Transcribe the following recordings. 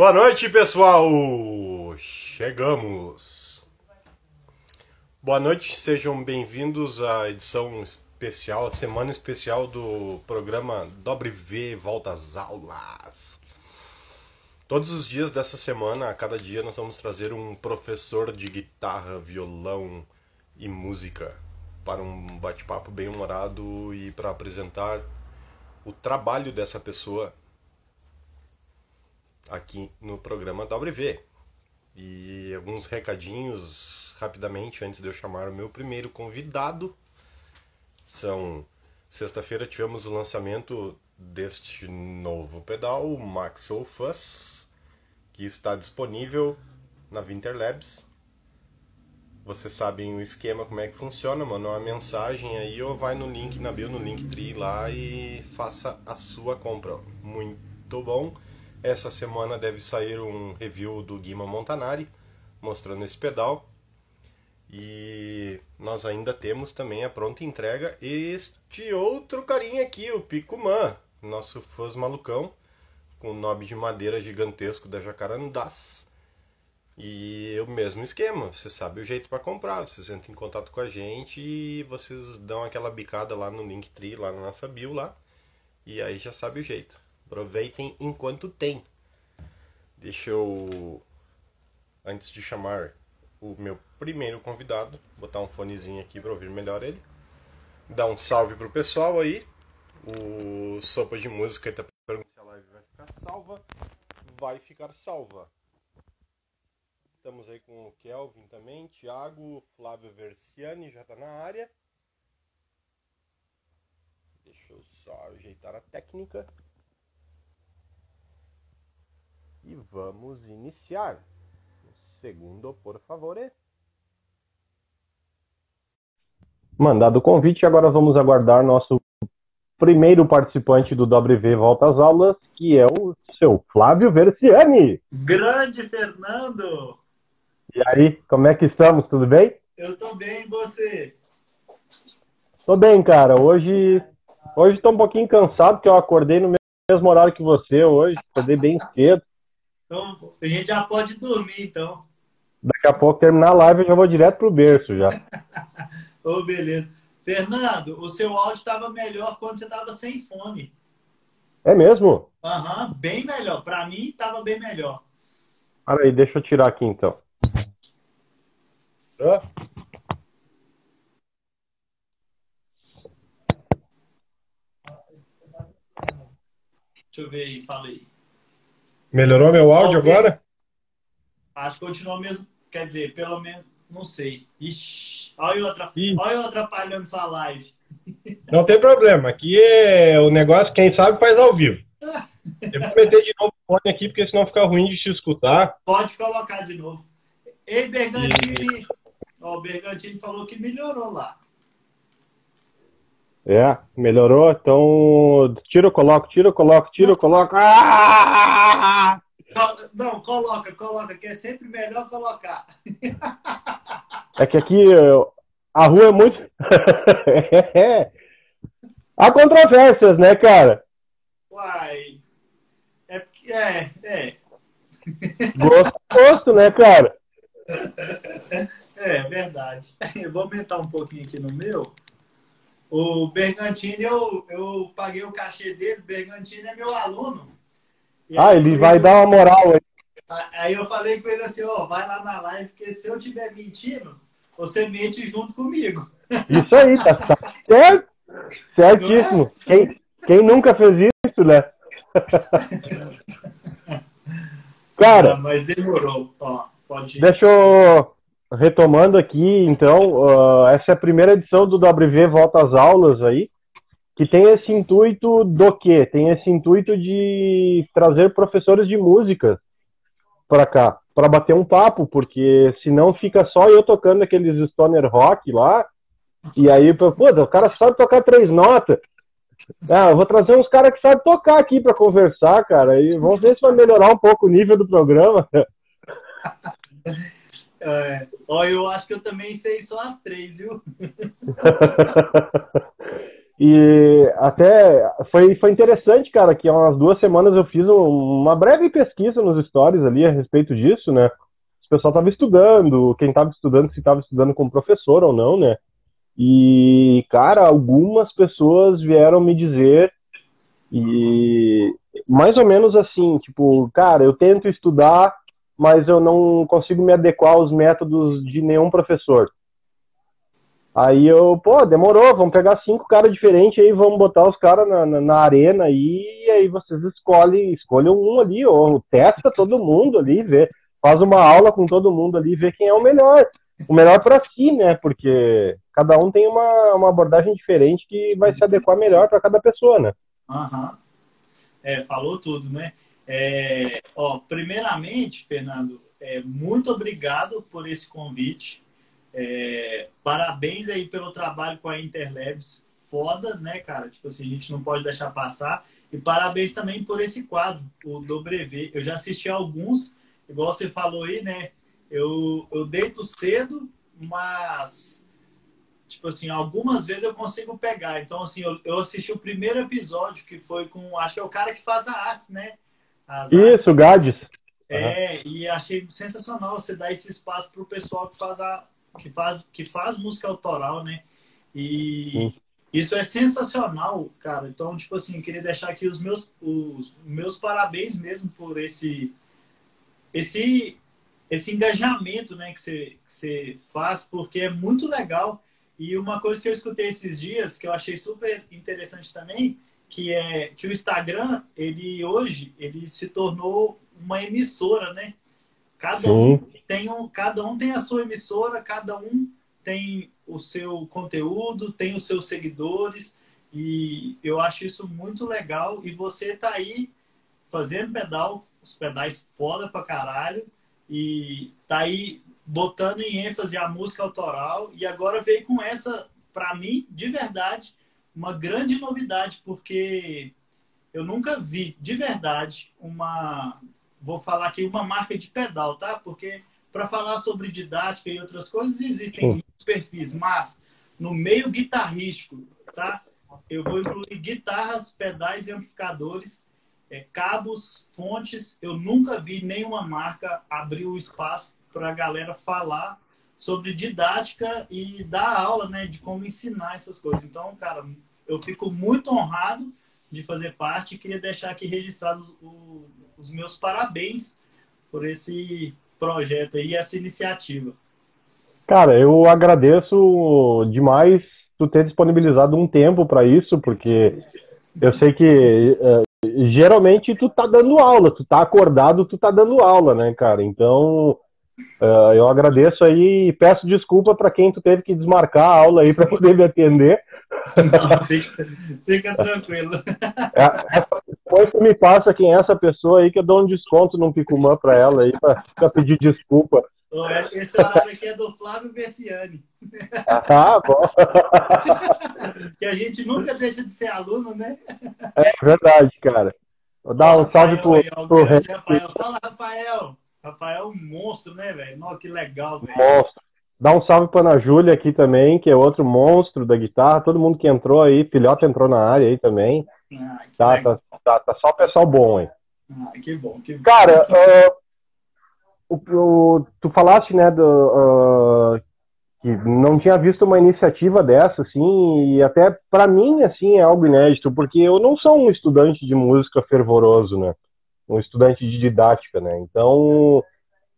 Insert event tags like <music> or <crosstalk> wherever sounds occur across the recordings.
Boa noite, pessoal! Chegamos! Boa noite, sejam bem-vindos à edição especial, semana especial do programa Dobre V Volta às Aulas. Todos os dias dessa semana, a cada dia, nós vamos trazer um professor de guitarra, violão e música para um bate-papo bem humorado e para apresentar o trabalho dessa pessoa aqui no programa WV. E alguns recadinhos rapidamente antes de eu chamar o meu primeiro convidado. São sexta-feira tivemos o lançamento deste novo pedal, o Maxwell Fuss, que está disponível na Winter Labs. Vocês sabem o esquema, como é que funciona, manda uma mensagem aí ou vai no link na bio, no Linktree lá e faça a sua compra. Muito bom. Essa semana deve sair um review do Guima Montanari mostrando esse pedal. E nós ainda temos também a pronta entrega este outro carinha aqui, o Picuman, nosso fãs malucão, com knob de madeira gigantesco da Jacarandás. E o mesmo esquema, você sabe o jeito para comprar, vocês entram em contato com a gente e vocês dão aquela bicada lá no Linktree, lá na nossa bio lá, e aí já sabe o jeito. Aproveitem enquanto tem. Deixa eu, antes de chamar o meu primeiro convidado, botar um fonezinho aqui para ouvir melhor ele. Dar um salve pro pessoal aí. O Sopa de Música está perguntando se a live vai ficar salva. Vai ficar salva. Estamos aí com o Kelvin também, Thiago, Flávio Versiani já está na área. Deixa eu só ajeitar a técnica. E vamos iniciar. Segundo, por favor. Mandado o convite, agora vamos aguardar nosso primeiro participante do WV Volta às Aulas, que é o seu Flávio Versiani. Grande Fernando! E aí, como é que estamos? Tudo bem? Eu tô bem, e você? Tô bem, cara. Hoje, hoje tô um pouquinho cansado, porque eu acordei no mesmo horário que você hoje, acordei bem cedo. Então, a gente já pode dormir, então. Daqui a pouco terminar a live eu já vou direto pro berço já. <laughs> Ô, oh, beleza. Fernando, o seu áudio estava melhor quando você estava sem fone. É mesmo? Aham, uhum, bem melhor. Para mim estava bem melhor. Para aí, deixa eu tirar aqui então. Hã? Deixa eu ver aí, falei. Melhorou meu áudio agora? Acho que continuou mesmo. Quer dizer, pelo menos, não sei. Ixi, olha eu, atrap... olha eu atrapalhando sua live. <laughs> Não tem problema. Aqui é o negócio, quem sabe faz ao vivo. Eu vou meter de novo o fone aqui, porque senão fica ruim de te escutar. Pode colocar de novo. Ei, Bergantini. E... Ó, o Bergantini falou que melhorou lá. É, melhorou. Então, tira ou coloco, tira ou coloco, tira ou coloco. Ah! Não, coloca, coloca, que é sempre melhor colocar. É que aqui a rua é muito. <laughs> Há controvérsias, né, cara? Uai. É É, é. Gosto, gosto, né, cara? <laughs> É, verdade. Eu vou aumentar um pouquinho aqui no meu. O Bergantini, eu, eu paguei o cachê dele. O Bergantini é meu aluno. Ah, ele vai dar uma moral aí. Aí eu falei com ele assim, ó, oh, vai lá na live, porque se eu estiver mentindo, você mente junto comigo. Isso aí, tá <laughs> certo? Certíssimo. É? Quem, quem nunca fez isso, né? <laughs> Cara. Não, mas demorou. Ó, pode ir. Deixa eu retomando aqui, então, uh, essa é a primeira edição do WV Volta às Aulas aí, que tem esse intuito do quê? Tem esse intuito de trazer professores de música para cá, para bater um papo, porque senão fica só eu tocando aqueles stoner rock lá, e aí, pô, o cara sabe tocar três notas. Ah, eu vou trazer uns caras que sabem tocar aqui para conversar, cara, e vamos ver se vai melhorar um pouco o nível do programa. <laughs> É, ó, eu acho que eu também sei só as três, viu? <laughs> E até foi, foi interessante, cara, que há umas duas semanas eu fiz uma breve pesquisa nos stories ali a respeito disso, né? O pessoal estava estudando, quem estava estudando, se estava estudando como professor ou não, né? E, cara, algumas pessoas vieram me dizer, e mais ou menos assim, tipo, cara, eu tento estudar, mas eu não consigo me adequar aos métodos de nenhum professor. Aí eu, pô, demorou, vamos pegar cinco caras diferentes aí, vamos botar os caras na, na, na, arena e aí vocês escolhem, escolhem um ali, ou testa todo mundo ali, vê, faz uma aula com todo mundo ali, vê quem é o melhor. O melhor para si, né? Porque cada um tem uma, uma abordagem diferente que vai se adequar melhor para cada pessoa, né? Aham. Uhum. É, falou tudo, né? É, ó, primeiramente, Fernando, é, muito obrigado por esse convite. É, parabéns aí pelo trabalho com a Interlabs. Foda, né, cara? Tipo assim, a gente não pode deixar passar. E parabéns também por esse quadro, o do Brevet. Eu já assisti alguns, igual você falou aí, né? Eu, eu deito cedo, mas, tipo assim, algumas vezes eu consigo pegar. Então, assim, eu, eu assisti o primeiro episódio, que foi com, acho que é o cara que faz a arte, né? As Isso, Gades. É, uhum. e achei sensacional você dar esse espaço para o pessoal que faz a, que faz, que faz música autoral, né? E Sim. isso é sensacional, cara. Então, tipo assim, eu queria deixar aqui os meus, os meus parabéns mesmo por esse, esse, esse engajamento, né, que você, que você faz, porque é muito legal. E uma coisa que eu escutei esses dias, que eu achei super interessante também, que é que o Instagram, ele hoje, ele se tornou uma emissora, né? Cada um tem um, cada um tem a sua emissora, cada um tem o seu conteúdo, tem os seus seguidores e eu acho isso muito legal e você tá aí fazendo pedal, os pedais foda pra caralho e tá aí botando em ênfase a música autoral e agora veio com essa, para mim, de verdade, uma grande novidade, porque eu nunca vi de verdade uma vou falar aqui uma marca de pedal, tá? Porque para falar sobre didática e outras coisas existem muitos perfis, mas no meio guitarrístico, tá? Eu vou incluir guitarras, pedais e amplificadores, é, cabos, fontes. Eu nunca vi nenhuma marca abrir o espaço para a galera falar sobre didática e dar aula, né, de como ensinar essas coisas. Então, cara, eu fico muito honrado de fazer parte e queria deixar aqui registrado o, os meus parabéns por esse projeto e essa iniciativa. Cara, eu agradeço demais tu ter disponibilizado um tempo para isso, porque eu sei que uh, geralmente tu tá dando aula, tu tá acordado, tu tá dando aula, né, cara? Então, uh, eu agradeço aí e peço desculpa para quem tu teve que desmarcar a aula aí para poder me atender. Não, fica, fica, tranquilo. É, depois tu me passa quem é essa pessoa aí que eu dou um desconto num Picumã para ela aí para pedir desculpa. Esse horário aqui é do Flávio Versiani. Ah, bom. <laughs> que a gente nunca deixa de ser aluno, né? É verdade, cara. Vou dar um salve pro, aí, pro Rafael. Fala, Rafael. Rafael é um monstro, né, velho? Que legal, velho. Monstro. Dá um salve para a Júlia aqui também, que é outro monstro da guitarra. Todo mundo que entrou aí, filhote entrou na área aí também. Ah, tá, tá, tá, tá, só o pessoal bom aí. Ah, que bom, que bom. Cara, uh, o, o, tu falaste, né, do, uh, que não tinha visto uma iniciativa dessa, assim, e até para mim, assim, é algo inédito, porque eu não sou um estudante de música fervoroso, né? Um estudante de didática, né? Então,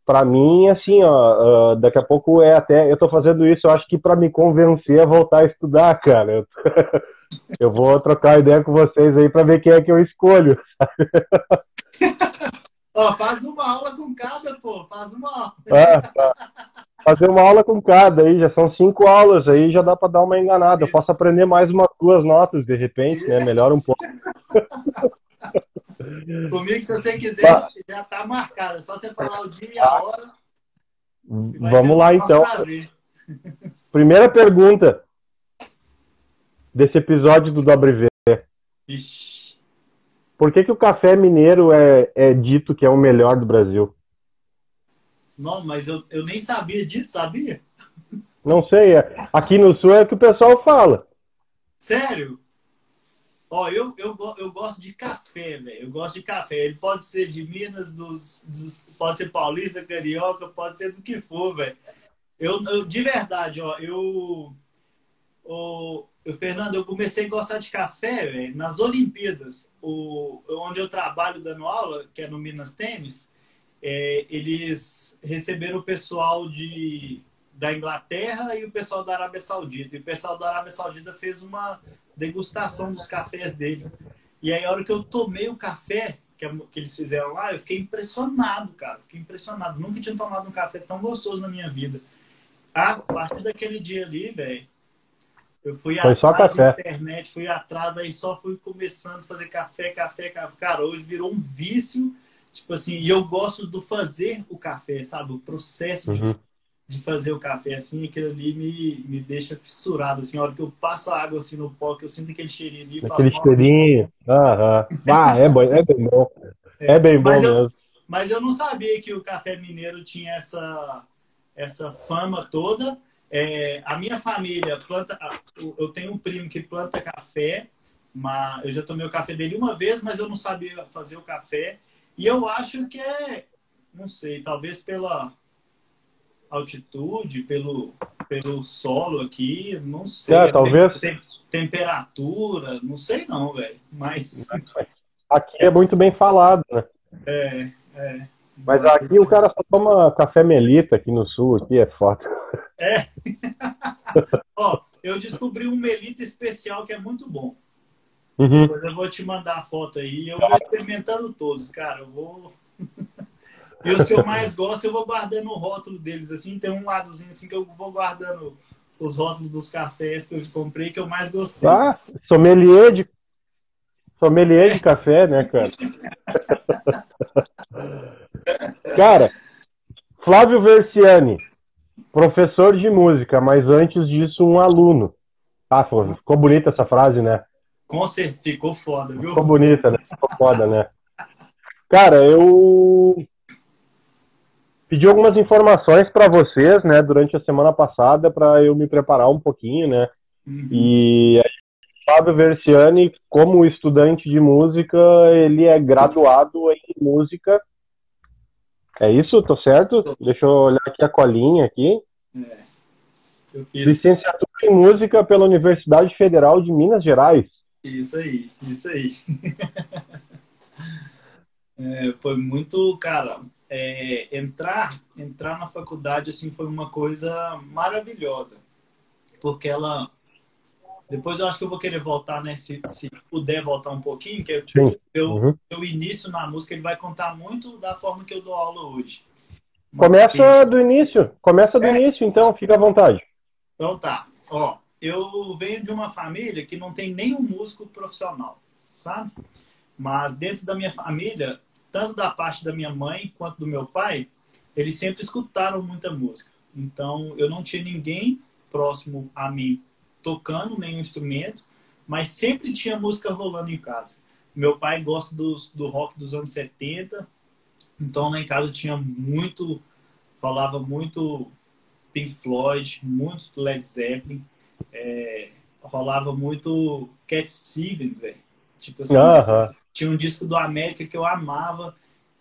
para mim, assim, ó, uh, daqui a pouco é até. Eu tô fazendo isso, eu acho que para me convencer a voltar a estudar, cara. Eu, <laughs> eu vou trocar ideia com vocês aí para ver quem é que eu escolho. <laughs> ó, faz uma aula com cada, pô, faz uma aula. Ah, tá. Fazer uma aula com cada aí, já são cinco aulas aí, já dá para dar uma enganada. Eu posso aprender mais umas duas notas de repente, né? Melhora um pouco. <laughs> Comigo, se você quiser, tá. já está marcado. É só você falar o dia e a hora. Vamos lá, então. <laughs> Primeira pergunta desse episódio do WV. Ixi. Por que, que o café mineiro é, é dito que é o melhor do Brasil? Não, mas eu, eu nem sabia disso, sabia? Não sei. É, aqui no sul é o que o pessoal fala. Sério? Ó, eu, eu, eu gosto de café, velho. Eu gosto de café. Ele pode ser de Minas, dos, dos, pode ser paulista, carioca, pode ser do que for, velho. Eu, eu, de verdade, ó, eu, o, eu, Fernando, eu comecei a gostar de café véio, nas Olimpíadas, o, onde eu trabalho dando aula, que é no Minas Tênis. É, eles receberam o pessoal de, da Inglaterra e o pessoal da Arábia Saudita. E o pessoal da Arábia Saudita fez uma degustação dos cafés dele. E aí, a hora que eu tomei o café que, que eles fizeram lá, eu fiquei impressionado, cara. Fiquei impressionado. Nunca tinha tomado um café tão gostoso na minha vida. A partir daquele dia ali, velho, eu fui Foi atrás da internet, fui atrás, aí só fui começando a fazer café, café, café. Cara, hoje virou um vício. Tipo assim, e eu gosto do fazer o café, sabe? O processo uhum. de de fazer o café assim, aquilo ali me, me deixa fissurado, assim, a hora que eu passo a água assim no pó, que eu sinto aquele cheirinho ali. Aquele falo, cheirinho, aham. Ah, é, bom, é bem bom. É, é bem bom mas mesmo. Eu, mas eu não sabia que o café mineiro tinha essa, essa fama toda. É, a minha família planta. Eu tenho um primo que planta café, mas eu já tomei o café dele uma vez, mas eu não sabia fazer o café. E eu acho que é, não sei, talvez pela altitude, pelo, pelo solo aqui, não sei. É, talvez. Tem, temperatura, não sei não, velho. Mas. <laughs> Aqui é muito bem falado, né? É, é. Mas aqui o cara só toma café melita aqui no sul, aqui é foda. É. <laughs> Ó, eu descobri um melita especial que é muito bom. Uhum. Depois eu vou te mandar a foto aí. Eu vou experimentando todos, cara. Eu vou. E os que eu mais gosto, eu vou guardando o rótulo deles, assim. Tem um ladozinho assim que eu vou guardando os rótulos dos cafés que eu comprei que eu mais gostei. Ah, sommelier de, sommelier de café, né, cara? <laughs> cara, Flávio Versiani, professor de música, mas antes disso um aluno. Ah, ficou bonita essa frase, né? Com certeza, ficou foda, viu? Ficou bonita, né? Ficou foda, né? Cara, eu pedi algumas informações para vocês, né, durante a semana passada, para eu me preparar um pouquinho, né? Uhum. E Fábio Versiani, como estudante de música, ele é graduado em música. É isso? Tô certo? Deixa eu olhar aqui a colinha aqui. É. Eu fiz... Licenciatura em música pela Universidade Federal de Minas Gerais. Isso aí, isso aí. <laughs> é, foi muito, cara, é, entrar entrar na faculdade assim foi uma coisa maravilhosa. Porque ela depois eu acho que eu vou querer voltar né se, se puder voltar um pouquinho que eu, eu, uhum. eu início na música ele vai contar muito da forma que eu dou aula hoje. Começa do início começa do é. início então fica à vontade. Então tá ó eu venho de uma família que não tem nenhum músico profissional sabe? Mas dentro da minha família tanto da parte da minha mãe quanto do meu pai, eles sempre escutaram muita música. Então, eu não tinha ninguém próximo a mim tocando nenhum instrumento, mas sempre tinha música rolando em casa. Meu pai gosta dos, do rock dos anos 70, então lá em casa tinha muito, falava muito Pink Floyd, muito Led Zeppelin, é, rolava muito Cat Stevens, velho. Tipo assim, uh -huh. Tinha um disco do América que eu amava,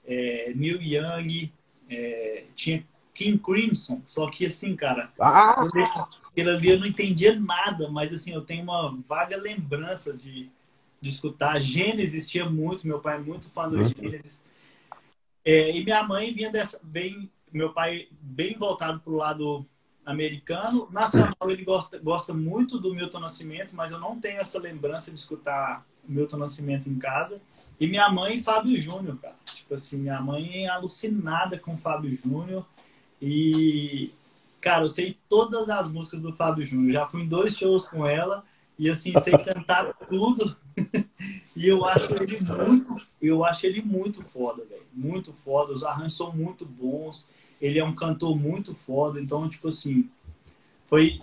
é, Neil Young, é, tinha King Crimson, só que assim, cara, ah! aquilo ali eu não entendia nada, mas assim, eu tenho uma vaga lembrança de, de escutar. Gênesis tinha muito, meu pai é muito fã do uhum. Gênesis. É, e minha mãe vinha dessa, bem, meu pai bem voltado pro lado americano. Nacional, ele gosta, gosta muito do Milton Nascimento, mas eu não tenho essa lembrança de escutar Milton Nascimento em casa. E minha mãe, Fábio Júnior, cara. Tipo assim, minha mãe é alucinada com Fábio Júnior. E, cara, eu sei todas as músicas do Fábio Júnior. Já fui em dois shows com ela e, assim, sei cantar tudo. <laughs> e eu acho ele muito, eu acho ele muito foda, velho. Muito foda. Os arranjos são muito bons. Ele é um cantor muito foda. Então, tipo assim, foi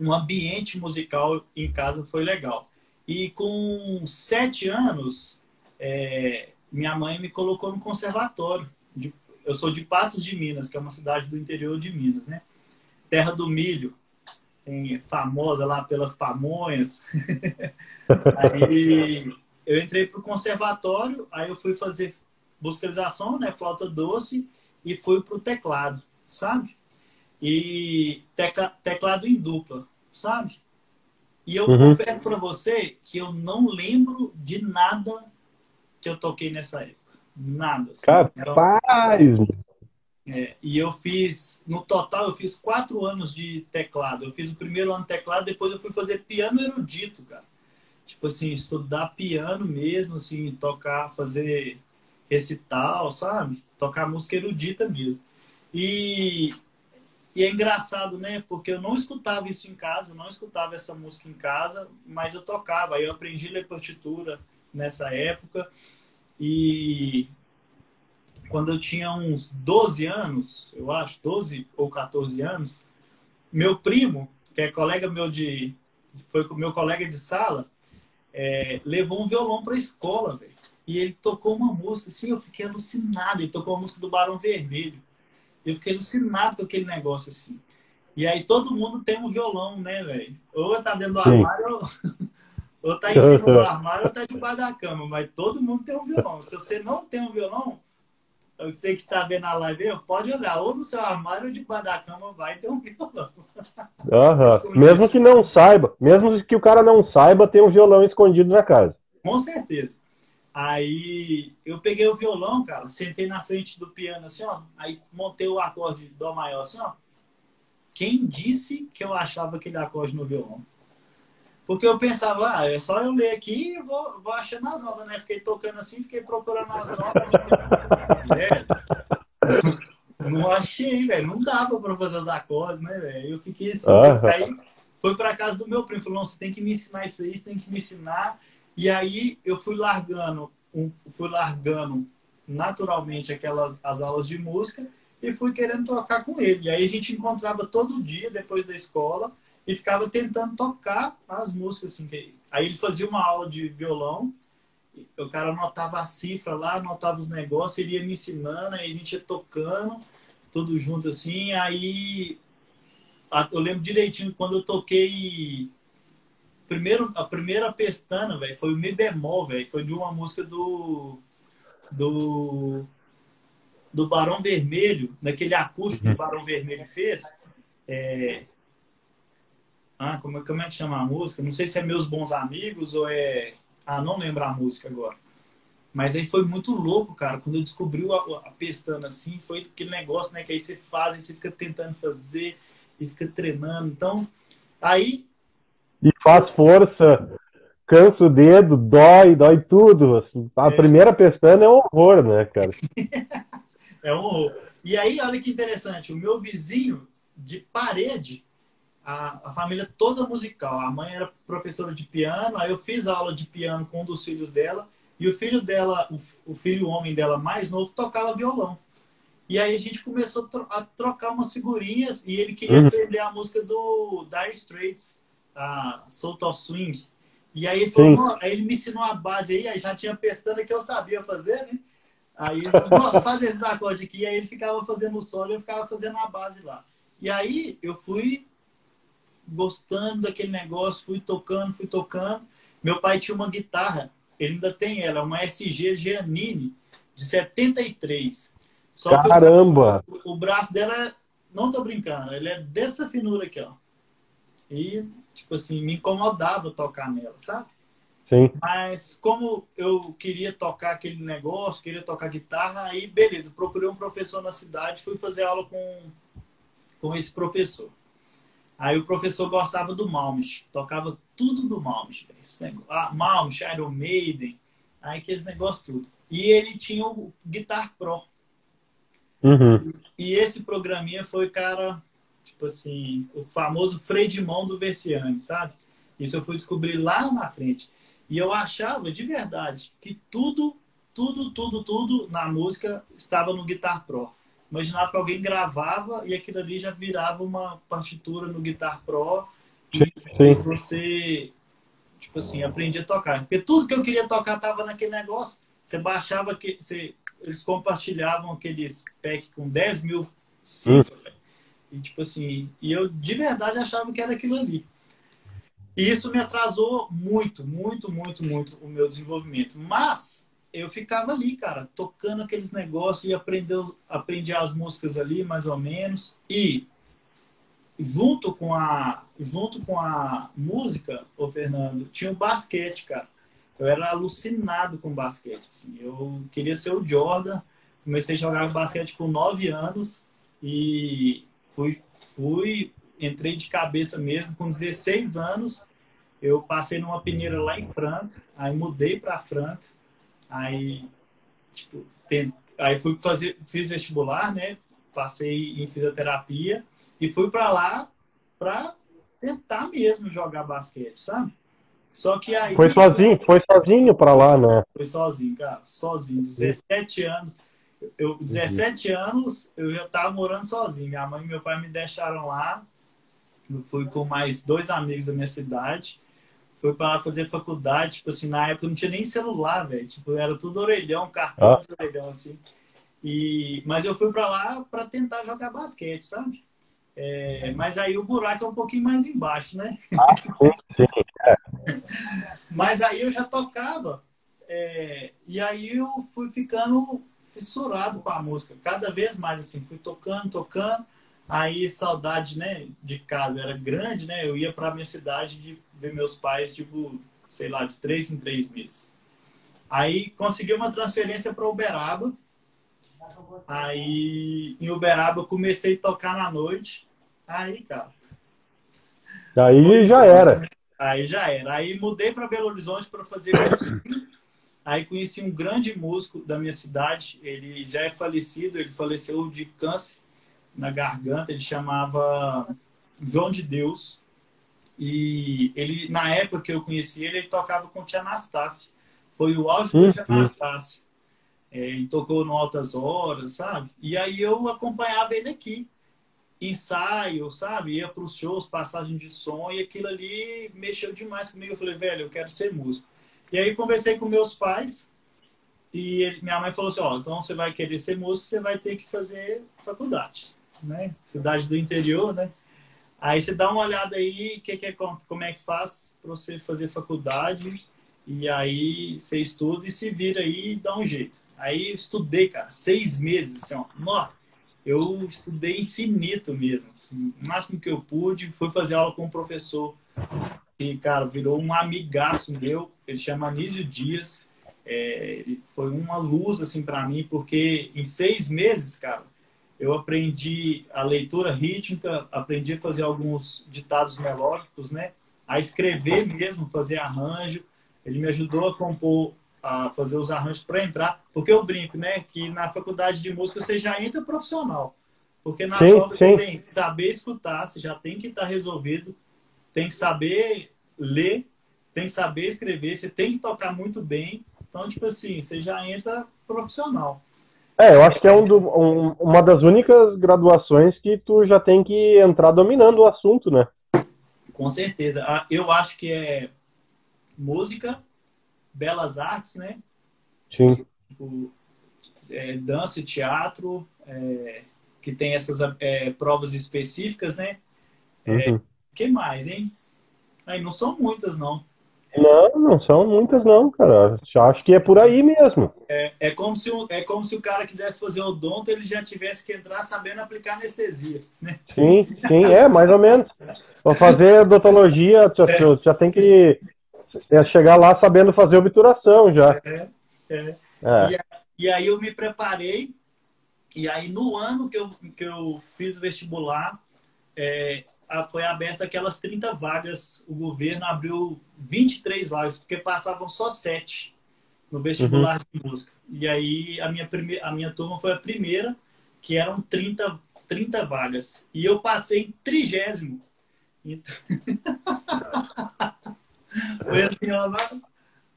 um ambiente musical em casa foi legal. E com sete anos, é, minha mãe me colocou no conservatório. De, eu sou de Patos de Minas, que é uma cidade do interior de Minas, né? Terra do milho. tem famosa lá pelas pamonhas. <laughs> aí eu entrei para o conservatório, aí eu fui fazer musicalização, né, flauta doce, e fui para o teclado, sabe? E tecla, teclado em dupla, sabe? E eu uhum. confesso para você que eu não lembro de nada que eu toquei nessa época. Nada. Assim. Capaz! É, e eu fiz, no total, eu fiz quatro anos de teclado. Eu fiz o primeiro ano de teclado, depois eu fui fazer piano erudito, cara. Tipo assim, estudar piano mesmo, assim, tocar, fazer recital, sabe? Tocar música erudita mesmo. E, e é engraçado, né? Porque eu não escutava isso em casa, não escutava essa música em casa, mas eu tocava. Eu aprendi a ler partitura nessa época. E quando eu tinha uns 12 anos, eu acho, 12 ou 14 anos, meu primo, que é colega meu de. Foi meu colega de sala, é, levou um violão para a escola, velho. E ele tocou uma música, assim, eu fiquei alucinado. Ele tocou a música do Barão Vermelho. Eu fiquei alucinado com aquele negócio, assim. E aí todo mundo tem um violão, né, velho? Ou tá dentro do armário, ou, <laughs> ou tá em cima do armário, ou tá debaixo da cama. Mas todo mundo tem um violão. Se você não tem um violão, você que está vendo a live, pode olhar, ou no seu armário ou debaixo da cama vai ter um violão. Uhum. <laughs> mesmo que não saiba, mesmo que o cara não saiba, tem um violão escondido na casa. Com certeza. Aí eu peguei o violão, cara, sentei na frente do piano assim, ó, aí montei o acorde Dó maior assim, ó. Quem disse que eu achava aquele acorde no violão? Porque eu pensava, ah, é só eu ler aqui e vou, vou achando as notas, né? Fiquei tocando assim, fiquei procurando as notas. é, não achei, velho. Não dava pra fazer os acordes, né, velho? Eu fiquei assim, uhum. aí foi pra casa do meu primo, falou, você tem que me ensinar isso aí, você tem que me ensinar. E aí eu fui largando, um, fui largando naturalmente aquelas as aulas de música e fui querendo tocar com ele. E aí a gente encontrava todo dia depois da escola e ficava tentando tocar as músicas assim. Aí ele fazia uma aula de violão, o cara anotava a cifra lá, anotava os negócios, ele ia me ensinando, aí a gente ia tocando, tudo junto assim. Aí eu lembro direitinho quando eu toquei primeiro, a primeira pestana, velho, foi o Mi bemol, velho. Foi de uma música do. Do. Do Barão Vermelho, naquele acústico que o uhum. Barão Vermelho fez. É... Ah, como, como é que chama a música? Não sei se é Meus Bons Amigos ou é. Ah, não lembro a música agora. Mas aí foi muito louco, cara. Quando eu descobri a, a pestana assim, foi aquele negócio, né? Que aí você faz, aí você fica tentando fazer e fica treinando. Então, aí e faz força, cansa o dedo, dói, dói tudo. Assim. A é. primeira pestana é um horror, né, cara? <laughs> é um horror. E aí, olha que interessante, o meu vizinho de parede, a, a família toda musical. A mãe era professora de piano, aí eu fiz aula de piano com um dos filhos dela, e o filho dela, o, o filho homem dela mais novo, tocava violão. E aí a gente começou a trocar umas figurinhas e ele queria uhum. aprender a música do Dire Straits a Soul of Swing. E aí ele, falou, aí ele me ensinou a base aí, aí já tinha pestana que eu sabia fazer, né? Aí ele falou, faz esses acordes aqui. E aí ele ficava fazendo o solo e eu ficava fazendo a base lá. E aí eu fui gostando daquele negócio, fui tocando, fui tocando. Meu pai tinha uma guitarra, ele ainda tem ela, uma SG Giannini de 73. Só Caramba! Que o, o braço dela, não tô brincando, ele é dessa finura aqui, ó. E tipo assim, me incomodava tocar nela, sabe? Sim. Mas como eu queria tocar aquele negócio, queria tocar guitarra, aí beleza, procurei um professor na cidade, fui fazer aula com, com esse professor. Aí o professor gostava do Malmich, tocava tudo do Malmich. Ah, Malmich, Iron Maiden, aí aqueles negócios tudo. E ele tinha o Guitar Pro. Uhum. E esse programinha foi, cara, Tipo assim, o famoso freio de mão do Versiani, sabe? Isso eu fui descobrir lá na frente. E eu achava de verdade que tudo, tudo, tudo, tudo na música estava no Guitar Pro. Imaginava que alguém gravava e aquilo ali já virava uma partitura no Guitar Pro e você, tipo assim, aprendia a tocar. Porque tudo que eu queria tocar estava naquele negócio. Você baixava, que, você, eles compartilhavam aqueles pack com 10 mil cifras. Hum E, tipo assim, e eu de verdade achava que era aquilo ali. E isso me atrasou muito, muito, muito, muito o meu desenvolvimento. Mas eu ficava ali, cara, tocando aqueles negócios e aprendeu, aprendi as músicas ali, mais ou menos. E junto com a junto com a música, o Fernando, tinha o basquete, cara. Eu era alucinado com basquete, assim. Eu queria ser o Jordan. Comecei a jogar basquete com 9 anos e fui fui entrei de cabeça mesmo com 16 anos. Eu passei numa peneira lá em Franca, aí mudei para Franca Aí, tipo, tem, aí fui fazer, fiz vestibular, né? Passei em fisioterapia e fui para lá para tentar mesmo jogar basquete, sabe? Só que aí. Foi sozinho, foi sozinho para lá, né? Foi sozinho, cara, sozinho. 17 anos. Eu, 17 uhum. anos, eu já tava morando sozinho. Minha mãe e meu pai me deixaram lá. Eu fui com mais dois amigos da minha cidade foi para fazer faculdade, tipo assim, na época não tinha nem celular, velho. Tipo, era tudo orelhão, cartão ah. de orelhão, assim. E, mas eu fui para lá para tentar jogar basquete, sabe? É, mas aí o buraco é um pouquinho mais embaixo, né? Ah, sim, sim. É. <laughs> mas aí eu já tocava. É, e aí eu fui ficando fissurado com a música. Cada vez mais, assim, fui tocando, tocando. Aí saudade, né, de casa era grande, né? Eu ia para minha cidade de ver meus pais, tipo, sei lá, de três em três meses. Aí consegui uma transferência para Uberaba. Aí em Uberaba comecei a tocar na noite. Aí, cara. Aí já era. Aí já era. Aí mudei para Belo Horizonte para fazer curso. Aí conheci um grande músico da minha cidade. Ele já é falecido, ele faleceu de câncer na garganta, ele chamava João de Deus. E ele, na época que eu conheci ele, ele tocava com Tia Anastácia. Foi o auge do Tia Anastácia. É, ele tocou no Altas Horas, sabe? E aí eu acompanhava ele aqui. Ensaio, sabe? Ia para os shows, passagem de som, e aquilo ali mexeu demais comigo. Eu falei, velho, eu quero ser músico. E aí conversei com meus pais, e ele, minha mãe falou assim: Ó, então você vai querer ser músico, você vai ter que fazer faculdade né? Cidade do interior, né? Aí você dá uma olhada aí, que que é, como é que faz para você fazer faculdade, e aí você estuda e se vira aí e dá um jeito. Aí estudei, cara, seis meses, assim, ó. Nó, eu estudei infinito mesmo. Assim, o máximo que eu pude, fui fazer aula com um professor que, cara, virou um amigaço meu. Ele chama Anísio Dias. É, ele foi uma luz, assim, para mim, porque em seis meses, cara, eu aprendi a leitura rítmica, aprendi a fazer alguns ditados melódicos, né? A escrever mesmo, fazer arranjo. Ele me ajudou a compor, a fazer os arranjos para entrar, porque eu brinco, né? Que na faculdade de música você já entra profissional, porque na sim, prova sim. você tem que saber escutar, você já tem que estar tá resolvido, tem que saber ler, tem que saber escrever, você tem que tocar muito bem. Então, tipo assim, você já entra profissional. É, eu acho que é um do, um, uma das únicas graduações que tu já tem que entrar dominando o assunto, né? Com certeza. Ah, eu acho que é música, belas artes, né? Sim. Tipo, é, dança e teatro, é, que tem essas é, provas específicas, né? É, uhum. Que mais, hein? Aí não são muitas, não. Não, não são muitas não, cara. Acho que é por aí mesmo. É, é, como, se, é como se o cara quisesse fazer odonto, ele já tivesse que entrar sabendo aplicar anestesia, né? Sim, sim, é, mais ou menos. Para fazer odontologia, já, é. já tem que é, chegar lá sabendo fazer obturação já. É, é. é. E, e, aí eu me preparei, e aí no ano que eu, que eu fiz o vestibular, é, foi aberta aquelas 30 vagas. O governo abriu 23 vagas, porque passavam só 7 no vestibular uhum. de música. E aí a minha, prime... a minha turma foi a primeira, que eram 30, 30 vagas. E eu passei em trigésimo. Então... <laughs> foi assim, ó, na,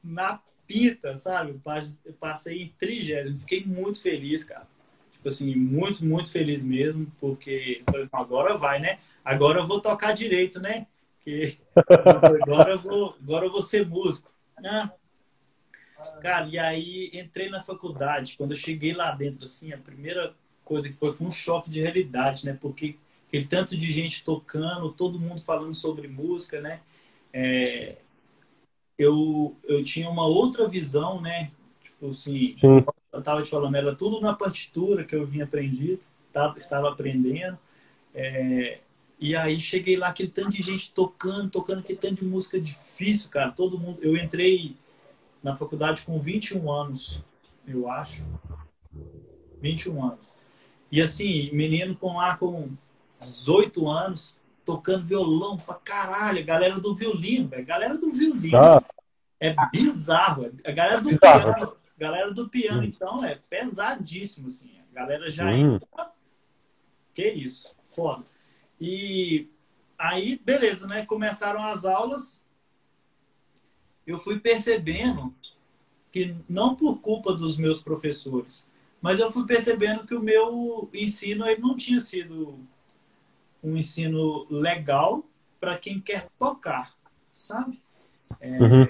na pita, sabe? Eu passei em trigésimo. Fiquei muito feliz, cara. Tipo assim, muito, muito feliz mesmo, porque agora vai, né? agora eu vou tocar direito, né? Que agora eu vou, agora eu vou ser músico. Né? Cara, e aí entrei na faculdade. Quando eu cheguei lá dentro, assim, a primeira coisa que foi foi um choque de realidade, né? Porque aquele tanto de gente tocando, todo mundo falando sobre música, né? É, eu, eu tinha uma outra visão, né? Tipo assim, Sim. Eu tava te falando, era tudo na partitura que eu vinha aprendido, tava, estava aprendendo. É, e aí cheguei lá, aquele tanto de gente tocando, tocando aquele tanto de música difícil, cara. Todo mundo. Eu entrei na faculdade com 21 anos, eu acho. 21 anos. E assim, menino com lá com 18 anos, tocando violão pra caralho. Galera do violino, velho. Galera do violino. Ah. É bizarro. A galera do bizarro. piano. Galera do piano, hum. então, é pesadíssimo, assim. A galera já hum. entra. Que isso, foda. E aí, beleza, né? Começaram as aulas. Eu fui percebendo que, não por culpa dos meus professores, mas eu fui percebendo que o meu ensino ele não tinha sido um ensino legal para quem quer tocar, sabe? É, uhum.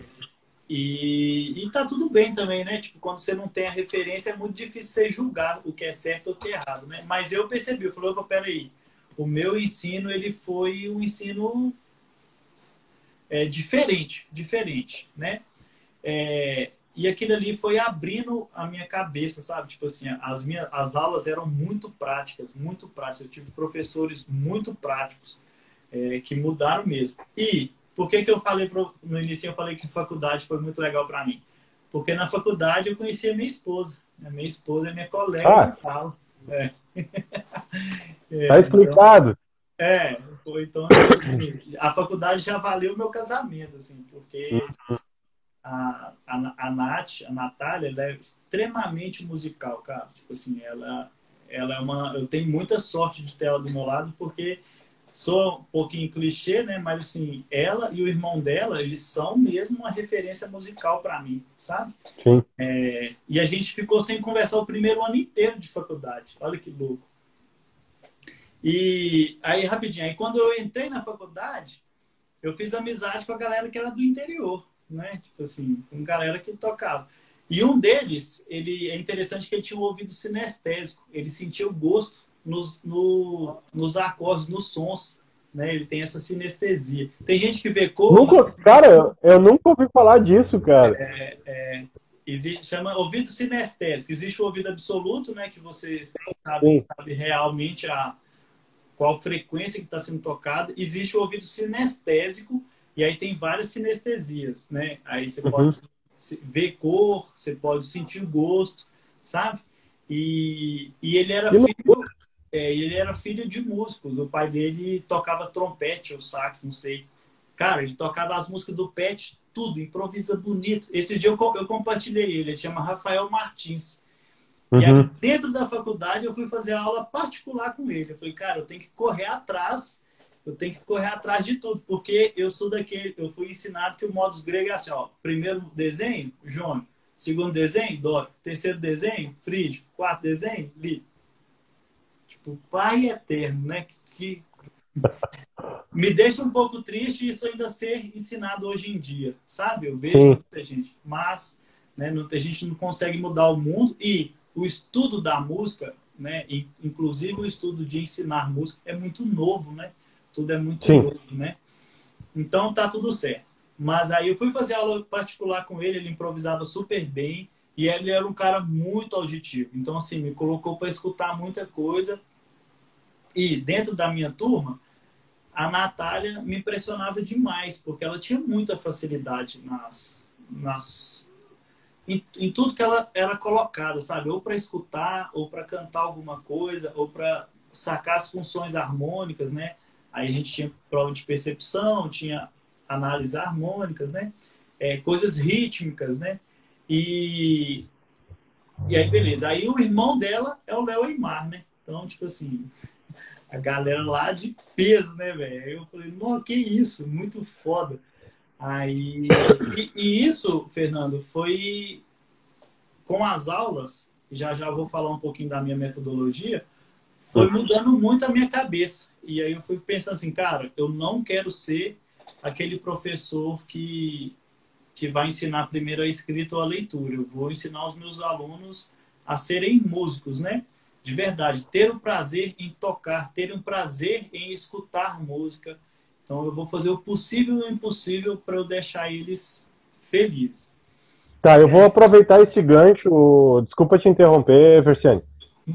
E, e tá tudo bem também, né? Tipo, quando você não tem a referência, é muito difícil você julgar o que é certo ou o que é errado, né? Mas eu percebi, eu falei, opa, peraí, o meu ensino ele foi um ensino é, diferente, diferente, né? É, e aquilo ali foi abrindo a minha cabeça, sabe? Tipo assim, as minhas as aulas eram muito práticas, muito práticas. Eu tive professores muito práticos é, que mudaram mesmo. E por que que eu falei pro, no início eu falei que faculdade foi muito legal para mim? Porque na faculdade eu conheci a minha esposa. A minha esposa é minha colega ah. na sala. É. <laughs> É, tá explicado. Então, é, foi, então assim, a faculdade já valeu o meu casamento, assim, porque a, a, a Nath, a Natália, ela é extremamente musical, cara. Tipo assim, ela, ela é uma. Eu tenho muita sorte de ter ela do meu lado, porque sou um pouquinho clichê, né? Mas assim, ela e o irmão dela, eles são mesmo uma referência musical para mim, sabe? Sim. É, e a gente ficou sem conversar o primeiro ano inteiro de faculdade. Olha que louco. E aí, rapidinho, aí quando eu entrei na faculdade, eu fiz amizade com a galera que era do interior, né? Tipo assim, com galera que tocava. E um deles, ele é interessante que ele tinha um ouvido sinestésico, ele sentia o gosto nos, no, nos acordes, nos sons, né? Ele tem essa sinestesia. Tem gente que vê cor. Nunca, cara, eu nunca ouvi falar disso, cara. É, é, existe, chama ouvido sinestésico. Existe o ouvido absoluto, né? Que você sabe, sabe realmente a qual frequência que está sendo tocada. Existe o ouvido sinestésico, e aí tem várias sinestesias, né? Aí você uhum. pode ver cor, você pode sentir o gosto, sabe? E, e ele era filho, é, ele era filho de músicos. O pai dele tocava trompete ou sax, não sei. Cara, ele tocava as músicas do Pet, tudo, improvisa bonito. Esse dia eu, eu compartilhei ele, ele chama Rafael Martins. Uhum. E aí, uhum. dentro da faculdade, eu fui fazer aula particular com ele. Eu falei, cara, eu tenho que correr atrás, eu tenho que correr atrás de tudo, porque eu sou daquele, eu fui ensinado que o modus grego é assim, ó, primeiro desenho, João, segundo desenho, Dó, terceiro desenho, Frígio, quarto desenho, Li. Tipo, pai eterno, né? Que, me deixa um pouco triste isso ainda ser ensinado hoje em dia, sabe? Eu vejo muita gente, mas né, a gente não consegue mudar o mundo e o estudo da música, né, inclusive o estudo de ensinar música, é muito novo, né? Tudo é muito Sim. novo, né? Então tá tudo certo. Mas aí eu fui fazer aula particular com ele, ele improvisava super bem e ele era um cara muito auditivo. Então assim, me colocou para escutar muita coisa. E dentro da minha turma, a Natália me impressionava demais, porque ela tinha muita facilidade nas, nas em, em tudo que ela era colocada, sabe? Ou para escutar, ou para cantar alguma coisa, ou para sacar as funções harmônicas, né? Aí a gente tinha prova de percepção, tinha análise harmônicas, né? É, coisas rítmicas, né? E, e aí, beleza. Aí o irmão dela é o Léo Eimar, né? Então, tipo assim, a galera lá de peso, né, velho? Aí eu falei, não, que isso, muito foda. Aí, e, e, isso, Fernando, foi com as aulas, já já vou falar um pouquinho da minha metodologia, foi mudando muito a minha cabeça. E aí eu fui pensando assim, cara, eu não quero ser aquele professor que, que vai ensinar primeiro a escrita ou a leitura. Eu vou ensinar os meus alunos a serem músicos, né? de verdade, ter o prazer em tocar, ter um prazer em escutar música. Então eu vou fazer o possível e o impossível para eu deixar eles felizes. Tá, eu vou aproveitar esse gancho. Desculpa te interromper, Versiane.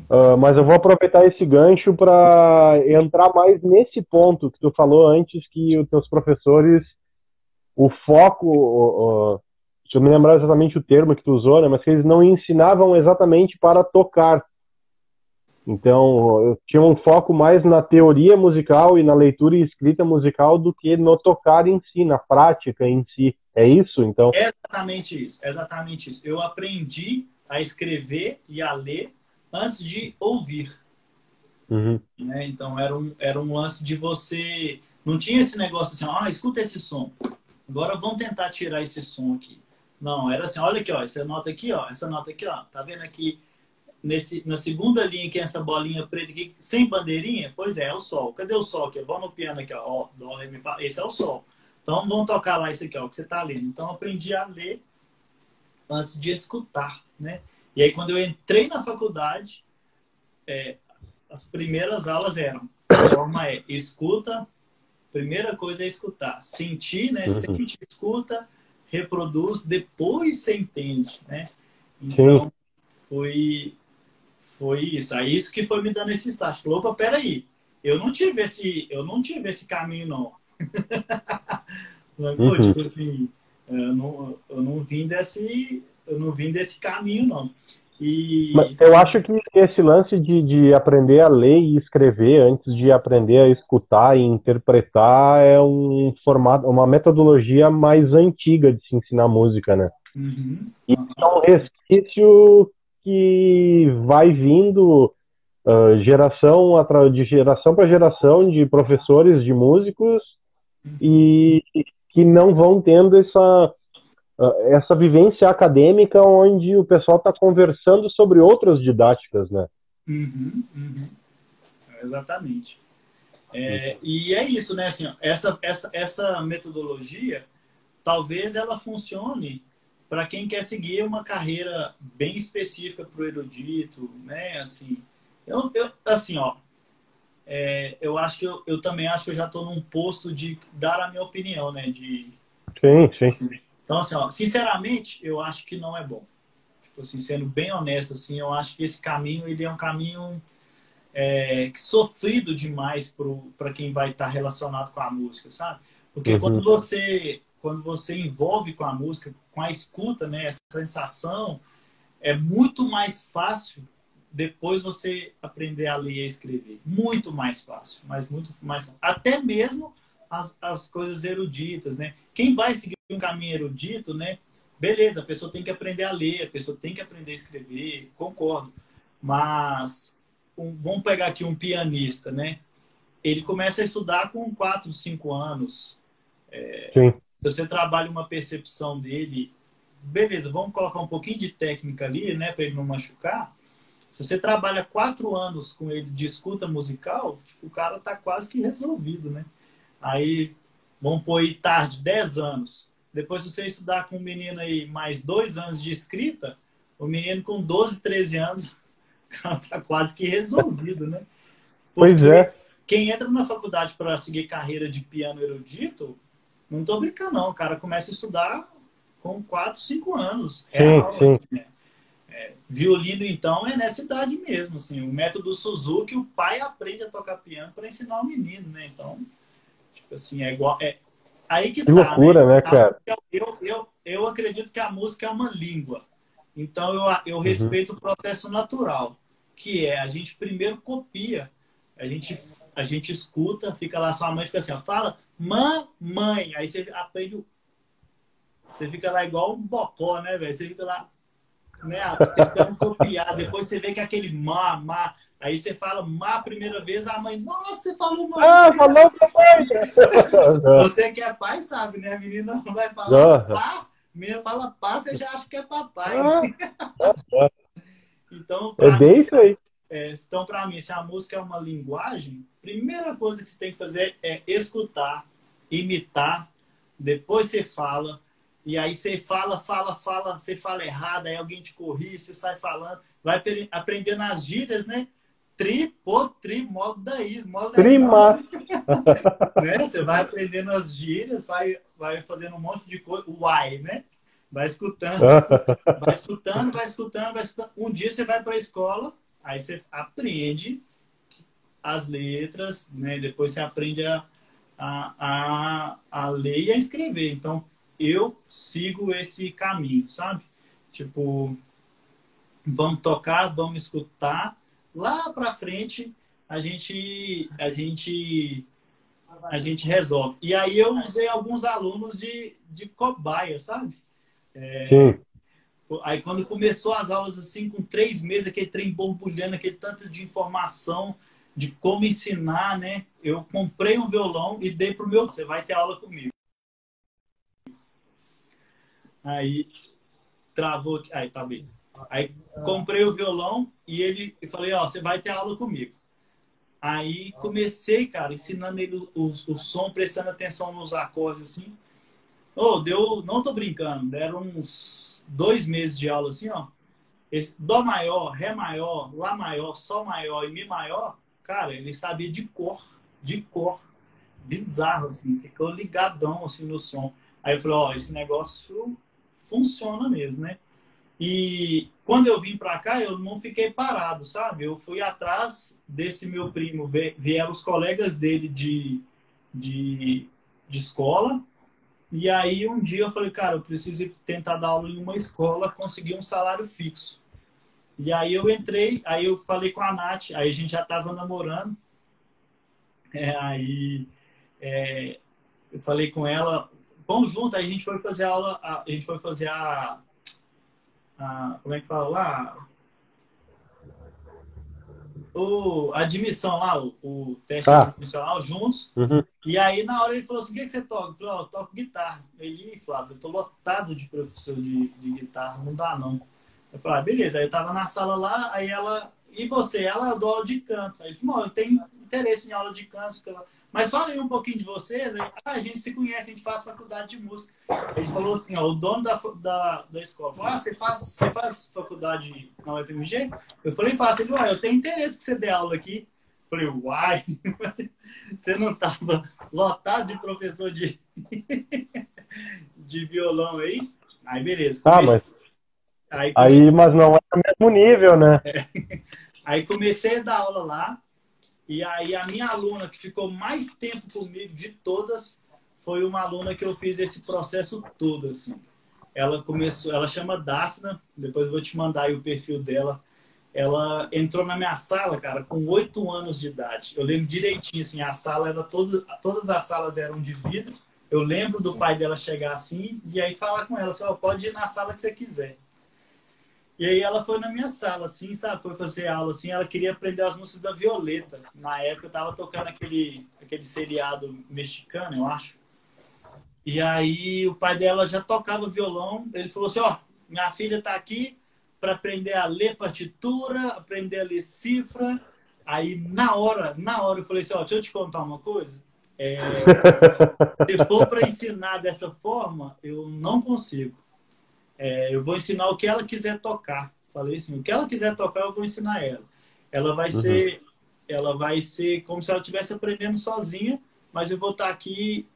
Uh, mas eu vou aproveitar esse gancho para entrar mais nesse ponto que tu falou antes, que os teus professores, o foco, deixa eu me lembrar exatamente o termo que tu usou, né, mas que eles não ensinavam exatamente para tocar. Então, tinha um foco mais na teoria musical e na leitura e escrita musical do que no tocar em si, na prática em si. É isso, então? É exatamente isso, é exatamente isso. Eu aprendi a escrever e a ler antes de ouvir. Uhum. Né? Então, era um, era um lance de você... Não tinha esse negócio assim, ah, escuta esse som. Agora vamos tentar tirar esse som aqui. Não, era assim, olha aqui, ó, essa nota aqui, ó, essa nota aqui, ó, tá vendo aqui nesse, na segunda linha, que é essa bolinha preta aqui, sem bandeirinha, pois é, é o sol. Cadê o sol aqui? Vamos no piano aqui, ó. ó dó, ré, mi, fá. Esse é o sol. Então, vamos tocar lá isso aqui, ó, que você está lendo. Então, aprendi a ler antes de escutar, né? E aí, quando eu entrei na faculdade, é, as primeiras aulas eram, a forma é, escuta, primeira coisa é escutar. Sentir, né? Uhum. Sente, escuta, reproduz, depois você entende, né? Então, foi foi isso. Aí isso que foi me dando esse start. Falou, opa, peraí, eu não tive esse, eu não tive esse caminho, não. <laughs> uhum. tipo assim, eu não, eu não vim desse, eu não vim desse caminho, não. E... Mas eu acho que esse lance de, de aprender a ler e escrever antes de aprender a escutar e interpretar é um formato, uma metodologia mais antiga de se ensinar música, né? Uhum. E é um resquício que vai vindo uh, geração de geração para geração de professores de músicos e que não vão tendo essa essa vivência acadêmica onde o pessoal está conversando sobre outras didáticas, né? Uhum, uhum. Exatamente. É, e é isso, né? Assim, essa, essa, essa metodologia, talvez ela funcione para quem quer seguir uma carreira bem específica para o erudito, né? Assim, eu, eu assim, ó, é, eu acho que eu, eu, também acho que eu já estou num posto de dar a minha opinião, né? De, sim, sim. Assim, então, assim, ó, sinceramente, eu acho que não é bom. Tipo assim, sendo bem honesto, assim, eu acho que esse caminho ele é um caminho é, sofrido demais para quem vai estar tá relacionado com a música, sabe? Porque uhum. quando você quando você envolve com a música, com a escuta, né, essa sensação, é muito mais fácil depois você aprender a ler e a escrever. Muito mais fácil, mas muito mais fácil. Até mesmo as, as coisas eruditas, né? Quem vai seguir um caminho erudito, né? Beleza, a pessoa tem que aprender a ler, a pessoa tem que aprender a escrever, concordo. Mas um, vamos pegar aqui um pianista, né? Ele começa a estudar com 4, 5 anos. É, Sim. Se você trabalha uma percepção dele, beleza, vamos colocar um pouquinho de técnica ali, né, para ele não machucar. Se você trabalha quatro anos com ele de escuta musical, tipo, o cara tá quase que resolvido, né? Aí, vamos pôr aí tarde, 10 anos. Depois, se você estudar com um menino aí mais dois anos de escrita, o menino com 12, 13 anos, <laughs> o cara tá quase que resolvido, né? Porque pois é. Quem entra na faculdade para seguir carreira de piano erudito, não tô brincando, não. O cara começa a estudar com 4, 5 anos. Real, sim, sim. Assim, né? é, violino, então, é nessa idade mesmo. Assim, o método Suzuki, o pai aprende a tocar piano para ensinar o menino, né? Então, tipo assim, é igual. É, aí que, que tá, loucura, né, né cara? Eu, eu, eu acredito que a música é uma língua. Então, eu, eu uhum. respeito uhum. o processo natural, que é a gente primeiro copia, a gente, a gente escuta, fica lá, sua mãe fica assim, ó, fala mamãe. Aí você aprende. Você fica lá igual um bocó, né, velho? Você fica lá, né, <laughs> tentando copiar. Depois você vê que é aquele má, má. Aí você fala má a primeira vez, a mãe, nossa, você falou má. Ah, falou papai. <laughs> você que é pai sabe, né? A menina não vai falar pá, a menina fala pá, você já acha que é papai. Ah. <laughs> então, é bem isso aí. É, então, para mim, se a música é uma linguagem, primeira coisa que você tem que fazer é escutar, imitar, depois você fala, e aí você fala, fala, fala, você fala errado, aí alguém te corrige, você sai falando, vai aprender nas gírias, né? Tri, pô, tri, modo daí, modo Prima. <laughs> né? Você vai aprendendo as gírias, vai, vai fazendo um monte de coisa, uai, né? Vai escutando, <laughs> vai escutando, vai escutando, vai escutando. Um dia você vai para a escola, aí você aprende as letras, né? Depois você aprende a, a, a, a ler e a escrever. Então, eu sigo esse caminho, sabe? Tipo, vamos tocar, vamos escutar. Lá para frente, a gente, a gente, a gente resolve. E aí eu usei alguns alunos de, de cobaia, sabe? É. Aí quando começou as aulas assim, com três meses, aquele trem borbulhando, aquele tanto de informação de como ensinar, né? Eu comprei um violão e dei pro meu, você vai ter aula comigo. Aí travou, aí tá bem. Aí comprei o violão e ele e falei, ó, você vai ter aula comigo. Aí comecei, cara, ensinando ele o, o, o som, prestando atenção nos acordes assim. Oh, deu, não tô brincando, deram uns dois meses de aula assim, ó. Esse, Dó maior, Ré maior, Lá maior, Sol maior e Mi maior, cara, ele sabia de cor, de cor. Bizarro, assim, ficou ligadão assim no som. Aí eu falei, ó, esse negócio funciona mesmo, né? E quando eu vim para cá, eu não fiquei parado, sabe? Eu fui atrás desse meu primo, vieram os colegas dele de, de, de escola, e aí um dia eu falei, cara, eu preciso tentar dar aula em uma escola, conseguir um salário fixo. E aí eu entrei, aí eu falei com a Nath, aí a gente já estava namorando. É, aí é, eu falei com ela, vamos junto, aí a gente foi fazer a aula, a, a gente foi fazer a, a, como é que fala lá? O, a admissão lá, o, o teste Ah. admissional juntos. Uhum. E aí, na hora, ele falou assim: o que, que você toca? Eu falei: ó, eu toco guitarra. Ele, "Ih, Flávio, eu tô lotado de professor de, de guitarra, não dá não. Eu falei: ah, beleza. Aí eu tava na sala lá, aí ela, e você? Ela eu dou aula de canto. Aí ele falou: eu tenho interesse em aula de canto. ela- Mas fala aí um pouquinho de você. Né? Ah, a gente se conhece, a gente faz faculdade de música. Ele falou assim: ó, o dono da, da, da escola falou: ah, você faz, você faz faculdade na UFMG? Eu falei: faço. Ele falou: ah, eu tenho interesse que você dê aula aqui. Eu falei: uai, <laughs> você não tava lotado de professor de, <laughs> de violão aí? Aí, beleza. Ah, Comecei- mas aí, aí, mas não é o mesmo nível, né? <laughs> Aí comecei a dar aula lá. E aí a minha aluna que ficou mais tempo comigo de todas foi uma aluna que eu fiz esse processo todo assim. Ela começou, ela chama Daphna, depois eu vou te mandar o perfil dela. Ela entrou na minha sala, cara, com oito anos de idade. Eu lembro direitinho assim, a sala era toda, todas as salas eram de vidro. Eu lembro do pai dela chegar assim e aí falar com ela, assim, ó, pode ir na sala que você quiser. E aí ela foi na minha sala, assim, sabe? Foi fazer aula, assim. Ela queria aprender as músicas da Violeta. Na época eu tava tocando aquele, aquele seriado mexicano, eu acho. E aí o pai dela já tocava violão. Ele falou assim, ó, minha filha tá aqui para aprender a ler partitura, aprender a ler cifra. Aí na hora, na hora eu falei assim, ó, deixa eu te contar uma coisa. É, <laughs> se for para ensinar dessa forma, eu não consigo. É, eu vou ensinar o que ela quiser tocar. Falei assim, o que ela quiser tocar, eu vou ensinar ela. Ela vai Uhum. ser, ela vai ser como se ela estivesse aprendendo sozinha, mas eu vou estar aqui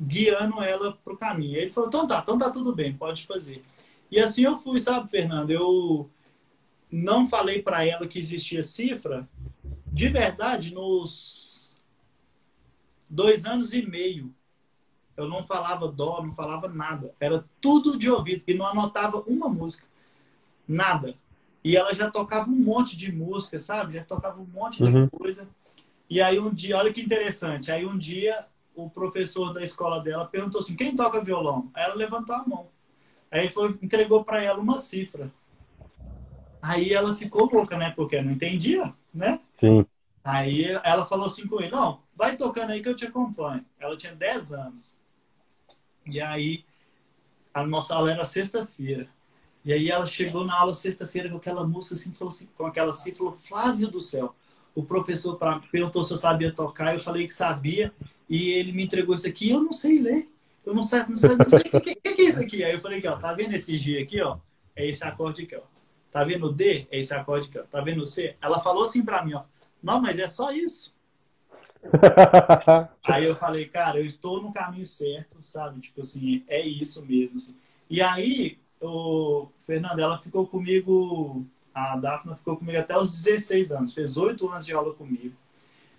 guiando ela pro caminho. Aí ele falou, então tá, então tá tudo bem, pode fazer. E assim eu fui, sabe, Fernando? Eu não falei para ela que existia cifra. De verdade, nos dois anos e meio eu não falava dó, não falava nada. Era tudo de ouvido. E não anotava uma música. Nada. E ela já tocava um monte de música, sabe? Já tocava um monte de Uhum. coisa. E aí um dia, olha que interessante. Aí um dia o professor da escola dela perguntou assim: quem toca violão? Aí ela levantou a mão. Aí foi, entregou para ela uma cifra. Aí ela ficou louca, né? Porque não entendia, né? Sim. Aí ela falou assim com ele: Não, vai tocando aí que eu te acompanho. Ela tinha 10 anos. E aí, a nossa aula era sexta-feira. E aí ela chegou na aula sexta-feira com aquela música assim, falou assim, com aquela assim, falou: Flávio do céu. O professor pra, perguntou se eu sabia tocar, eu falei que sabia. E ele me entregou isso aqui, eu não sei ler. Eu não sei, não sei, não sei o que, que, que é isso aqui. Aí eu falei aqui, ó, tá vendo esse G aqui, ó? É esse acorde aqui, ó. Tá vendo o D? É esse acorde aqui, ó. Tá vendo o C? Ela falou assim pra mim, ó. Não, mas é só isso. <laughs> aí eu falei, cara, eu estou no caminho certo, sabe? Tipo assim, é isso mesmo. Assim. E aí, o Fernando, ela ficou comigo, a Daphne ficou comigo até os 16 anos, fez oito anos de aula comigo.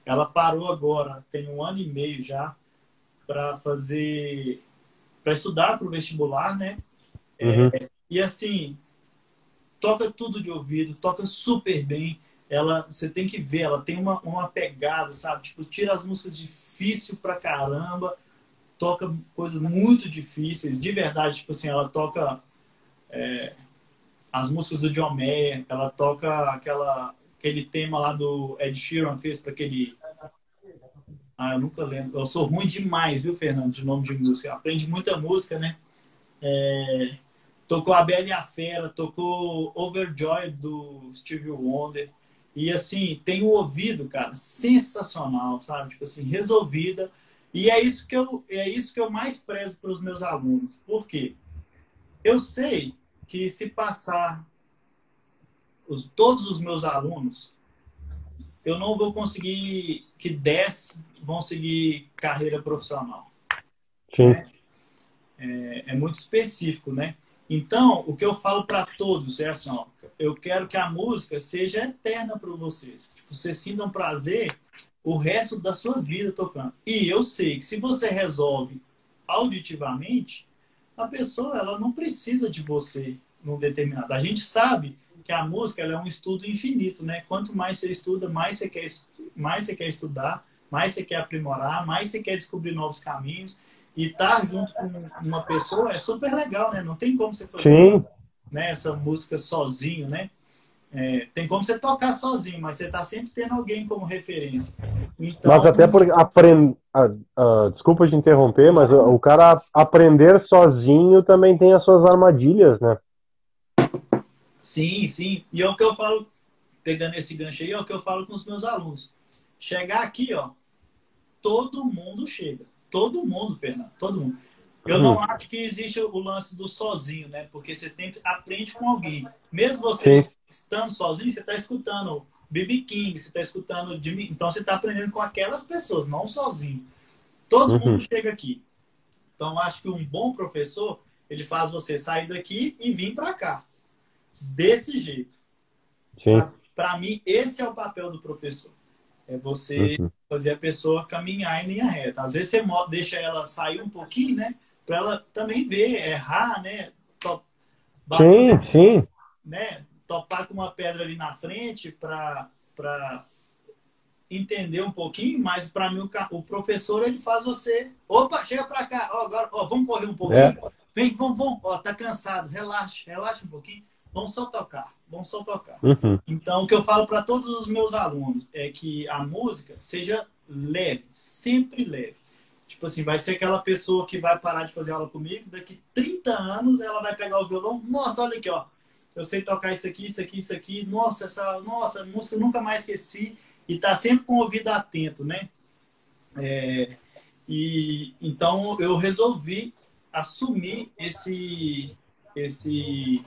Ela parou agora, tem um ano e meio já, para fazer, para estudar para o vestibular, né? Uhum. É, e assim, toca tudo de ouvido, toca super bem. Ela, você tem que ver, ela tem uma, uma pegada, sabe? Tipo, tira as músicas difícil pra caramba, toca coisas muito difíceis, de verdade. Tipo assim, ela toca é, as músicas do John Mayer, ela toca aquela, aquele tema lá do Ed Sheeran fez para aquele. Ah, eu nunca lembro. Eu sou ruim demais, viu, Fernando, de nome de música. Aprende muita música, né? É... Tocou A Bela e a Fera, tocou Overjoy do Stevie Wonder. E assim, tem o ouvido, cara, sensacional, sabe? Tipo assim, resolvida. E é isso que eu, é isso que eu mais prezo para os meus alunos. Por quê? Eu sei que se passar os, todos os meus alunos, eu não vou conseguir que 10 vão seguir carreira profissional. Sim. É, é, é muito específico, né? Então, o que eu falo para todos é assim, ó, eu quero que a música seja eterna para vocês. Que vocês sintam prazer o resto da sua vida tocando. E eu sei que se você resolve auditivamente, a pessoa ela não precisa de você num determinado. A gente sabe que a música é um estudo infinito, né? Quanto mais você estuda, mais você quer mais você quer estudar, mais você quer aprimorar, mais você quer descobrir novos caminhos. E estar tá junto com uma pessoa é super legal, né? Não tem como você fazer Sim. Né, essa música sozinho, né? É, tem como você tocar sozinho, mas você está sempre tendo alguém como referência. Então, mas até por aprender. desculpa te interromper, mas o cara aprender sozinho também tem as suas armadilhas, né? Sim, sim. E é o que eu falo, pegando esse gancho aí, é o que eu falo com os meus alunos. Chegar aqui, ó, todo mundo chega. Todo mundo, Fernando, todo mundo. Eu não hum. acho que existe o lance do sozinho, né? Porque você tem, aprende com alguém. Mesmo você Sim. estando sozinho, você está escutando BB King, você está escutando Jimmy. Então você está aprendendo com aquelas pessoas, não sozinho. Todo uhum. mundo chega aqui. Então acho que um bom professor ele faz você sair daqui e vir para cá, desse jeito. Para mim esse é o papel do professor. É você uhum. fazer a pessoa caminhar em linha reta. Às vezes você deixa ela sair um pouquinho, né? Para ela também ver, errar, né? Top, sim, sim. Né? Topar com uma pedra ali na frente para entender um pouquinho, mas para mim o, o, professor ele faz você, opa, chega para cá, ó, agora, ó, vamos correr um pouquinho. É. Vem, vamos, vamos, ó, tá cansado, relaxa, relaxa um pouquinho. Vamos só tocar, vamos só tocar. Uhum. Então, o que eu falo para todos os meus alunos é que a música seja leve, sempre leve. Tipo assim, vai ser aquela pessoa que vai parar de fazer aula comigo, daqui 30 anos ela vai pegar o violão, nossa, olha aqui, ó. Eu sei tocar isso aqui, isso aqui, isso aqui. Nossa, essa nossa, música eu nunca mais esqueci. E tá sempre com o ouvido atento, né? É, e então eu resolvi assumir esse esse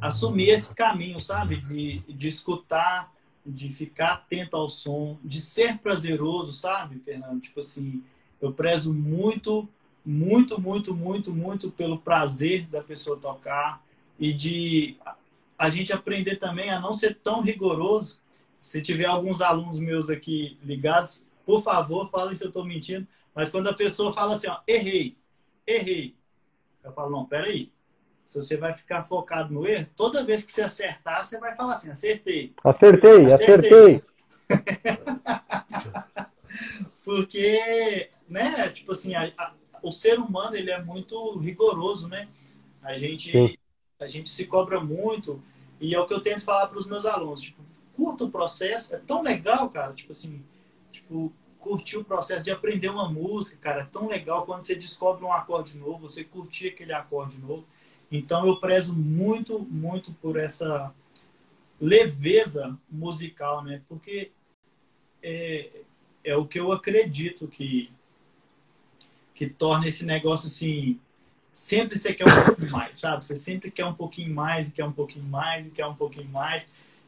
assumir esse caminho, sabe? De, de escutar, de ficar atento ao som, de ser prazeroso, sabe, Fernando? Tipo assim, eu prezo muito, muito, muito, muito, muito pelo prazer da pessoa tocar e de a gente aprender também a não ser tão rigoroso. Se tiver alguns alunos meus aqui ligados, por favor, falem se eu estou mentindo. Mas quando a pessoa fala assim, ó, errei, errei, eu falo, não, peraí, se você vai ficar focado no erro, toda vez que você acertar, você vai falar assim, acertei. Acertei, acertei. acertei. <laughs> Porque, né, tipo assim, a, a, o ser humano, ele é muito rigoroso, né? A gente, a gente se cobra muito e é o que eu tento falar para os meus alunos, tipo, curta o processo, é tão legal, cara, tipo assim, tipo, curtir o processo de aprender uma música, cara, é tão legal quando você descobre um acorde novo, você curtir aquele acorde novo. Então eu prezo muito, muito por essa leveza musical, né? Porque é, é o que eu acredito que que torna esse negócio assim sempre você quer um pouquinho mais, sabe? Você sempre quer um pouquinho mais, e quer um pouquinho mais, e quer um pouquinho mais.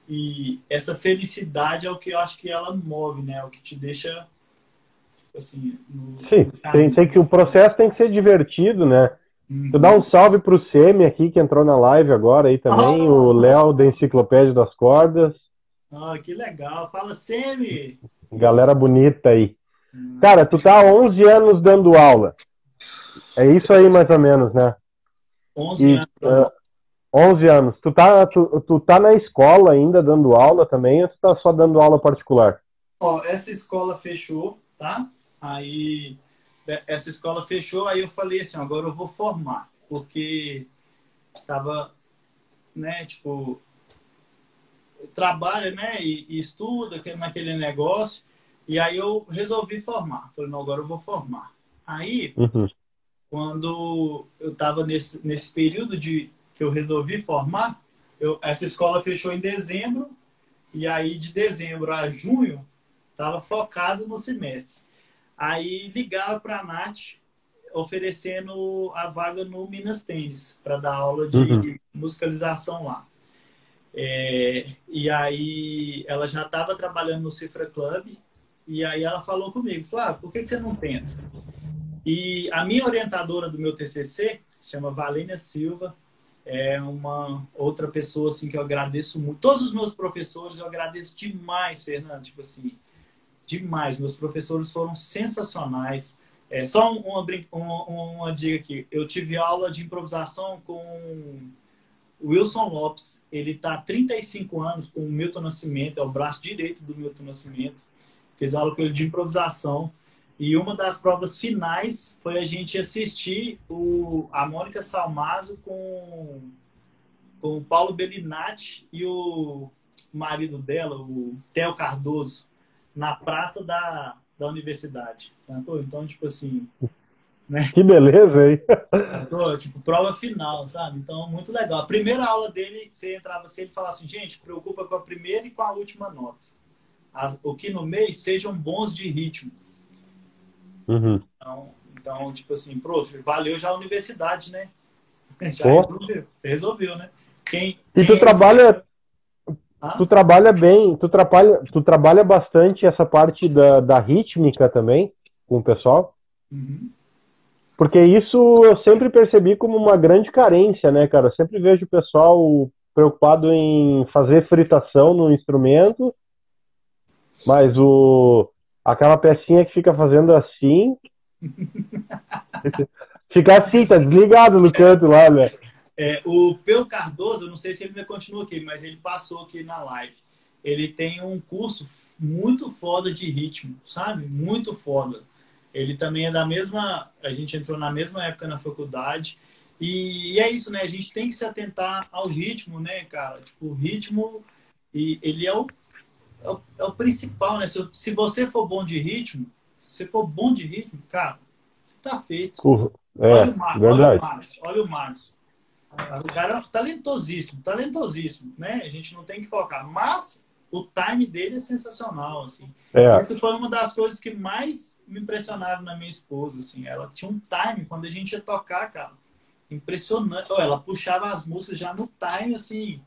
E essa felicidade é o que eu acho que ela move, né? É o que te deixa assim. No... Sim, tem, tem, que o processo tem que ser divertido, né? Eu dar um salve pro Semi aqui que entrou na live agora aí também, o Léo da Enciclopédia das Cordas. Ah, oh, que legal. Fala Semi. Galera bonita aí. Uhum. Cara, tu tá há 11 anos dando aula. É isso aí mais ou menos, né? 11 e, anos. Uh, 11 anos. Tu tá, tu, tu tá na escola ainda dando aula também ou tu tá só dando aula particular? Ó, essa escola fechou, tá? Aí essa escola fechou, aí eu falei assim, agora eu vou formar, porque tava, né, tipo, trabalha, né, e, e estuda naquele negócio, e aí eu resolvi formar. Falei, não, agora eu vou formar. Aí, uhum. quando eu tava nesse, nesse período de que eu resolvi formar, eu, essa escola fechou em dezembro, e aí de dezembro a junho, estava focado no semestre. Aí ligaram para a Nath oferecendo a vaga no Minas Tênis para dar aula de uhum. musicalização lá. É, e aí ela já estava trabalhando no Cifra Club e aí ela falou comigo, Flávio, por que, que você não tenta? E a minha orientadora do meu TCC chama Valênia Silva, é uma outra pessoa assim que eu agradeço muito. Todos os meus professores eu agradeço demais, Fernando, tipo assim, demais. Meus professores foram sensacionais. É, só uma, uma, uma dica aqui. Eu tive aula de improvisação com Wilson Lopes. Ele está há 35 anos com o Milton Nascimento, é o braço direito do Milton Nascimento. Fiz aula com ele de improvisação. E uma das provas finais foi a gente assistir o, a Mônica Salmazo com, com o Paulo Bellinati e o marido dela, o Theo Cardoso na praça da, da universidade. Tá? então, tipo assim. Né? Que beleza, hein? <laughs> Então, tipo, prova final, sabe? Então, muito legal. A primeira aula dele, você entrava assim, ele falava assim, gente, preocupa com a primeira e com a última nota. As, o que no mês sejam bons de ritmo. Uhum. Então, então, tipo assim, prof, valeu já a universidade, né? <laughs> Já resolveu, resolveu, né? Quem, e tu trabalha, ah. Tu trabalha bem, tu trabalha, tu trabalha bastante essa parte da, da rítmica também com o pessoal? Uhum. Porque isso eu sempre percebi como uma grande carência, né, cara? Eu sempre vejo o pessoal preocupado em fazer fritação no instrumento, mas o aquela pecinha que fica fazendo assim. <laughs> fica assim, tá desligado no canto lá, né? É, o Peu Cardoso, eu não sei se ele ainda continua aqui, mas ele passou aqui na live. Ele tem um curso muito foda de ritmo, sabe? Muito foda. Ele também é da mesma. A gente entrou na mesma época na faculdade. E, é isso, né? A gente tem que se atentar ao ritmo, né, cara? Tipo, o ritmo, e ele é o, é o, é o principal, né? Se, se, você for bom de ritmo, se for bom de ritmo, cara, você tá feito. Uhum. É, olha, o Mar, verdade. olha o Marcos, olha o Marcos. O cara é talentosíssimo, talentosíssimo, né? A gente não tem que colocar. Mas o time dele é sensacional, assim. É. Isso foi uma das coisas que mais me impressionaram na minha esposa, assim. Ela tinha um time quando a gente ia tocar, cara. Impressionante. ela puxava as músicas já no time, assim,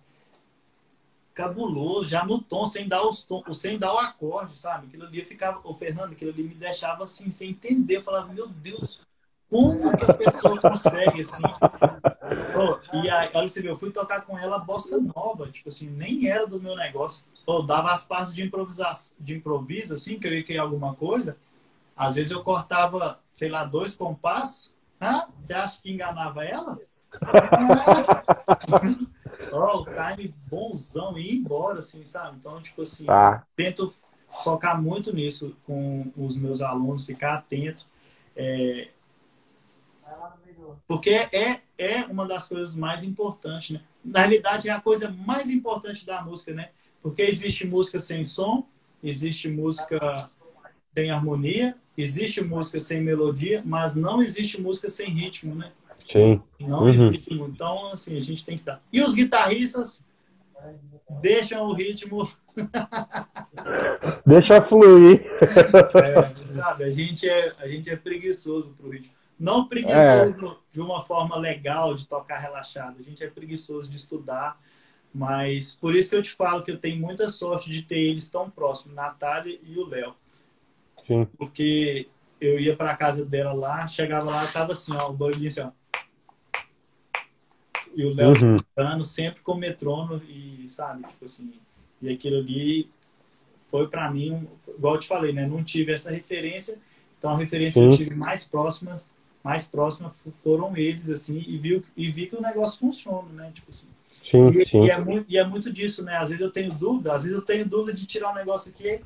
cabuloso, já no tom, sem dar os tom, sem dar o acorde, sabe? Aquilo ali ficava, o Fernando, aquilo ali me deixava assim, sem entender. Eu falava, meu Deus, como que a pessoa consegue, assim? Oh, e aí, olha você vê, eu fui tocar com ela bossa nova, tipo assim, nem era do meu negócio. Oh, dava as partes de improvisação, de improviso, assim, que eu ia criar alguma coisa. Às vezes eu cortava, sei lá, dois compassos. Hã? Você acha que enganava ela? oh, o time bonzão e ir embora, assim, sabe? Então, tipo assim, ah. tento focar muito nisso com os meus alunos, ficar atento. É, porque é, é uma das coisas mais importantes, né? Na realidade, é a coisa mais importante da música, né? Porque existe música sem som, existe música sem harmonia, existe música sem melodia, mas não existe música sem ritmo, né? Sim. Não uhum. existe. Então, assim, a gente tem que dar. E os guitarristas deixam o ritmo. Deixa fluir. <laughs> É, sabe, a gente é, a gente é preguiçoso pro ritmo. Não preguiçoso é. de uma forma legal de tocar relaxado. A gente é preguiçoso de estudar. Mas por isso que eu te falo que eu tenho muita sorte de ter eles tão próximos, Natália e o Léo. Porque eu ia para a casa dela lá, chegava lá, tava assim, ó, o barulhinho assim, ó. E o Léo uhum. sempre com o metrônomo e, sabe, tipo assim, e aquilo ali foi para mim, igual eu te falei, né? Não tive essa referência, então a referência Sim. que eu tive mais próxima, mais próxima foram eles, assim, e vi, e vi que o negócio funciona, né? Tipo assim. Sim, e, sim. E, é muito, e é muito disso, né? Às vezes eu tenho dúvida, às vezes eu tenho dúvida de tirar um negócio aqui,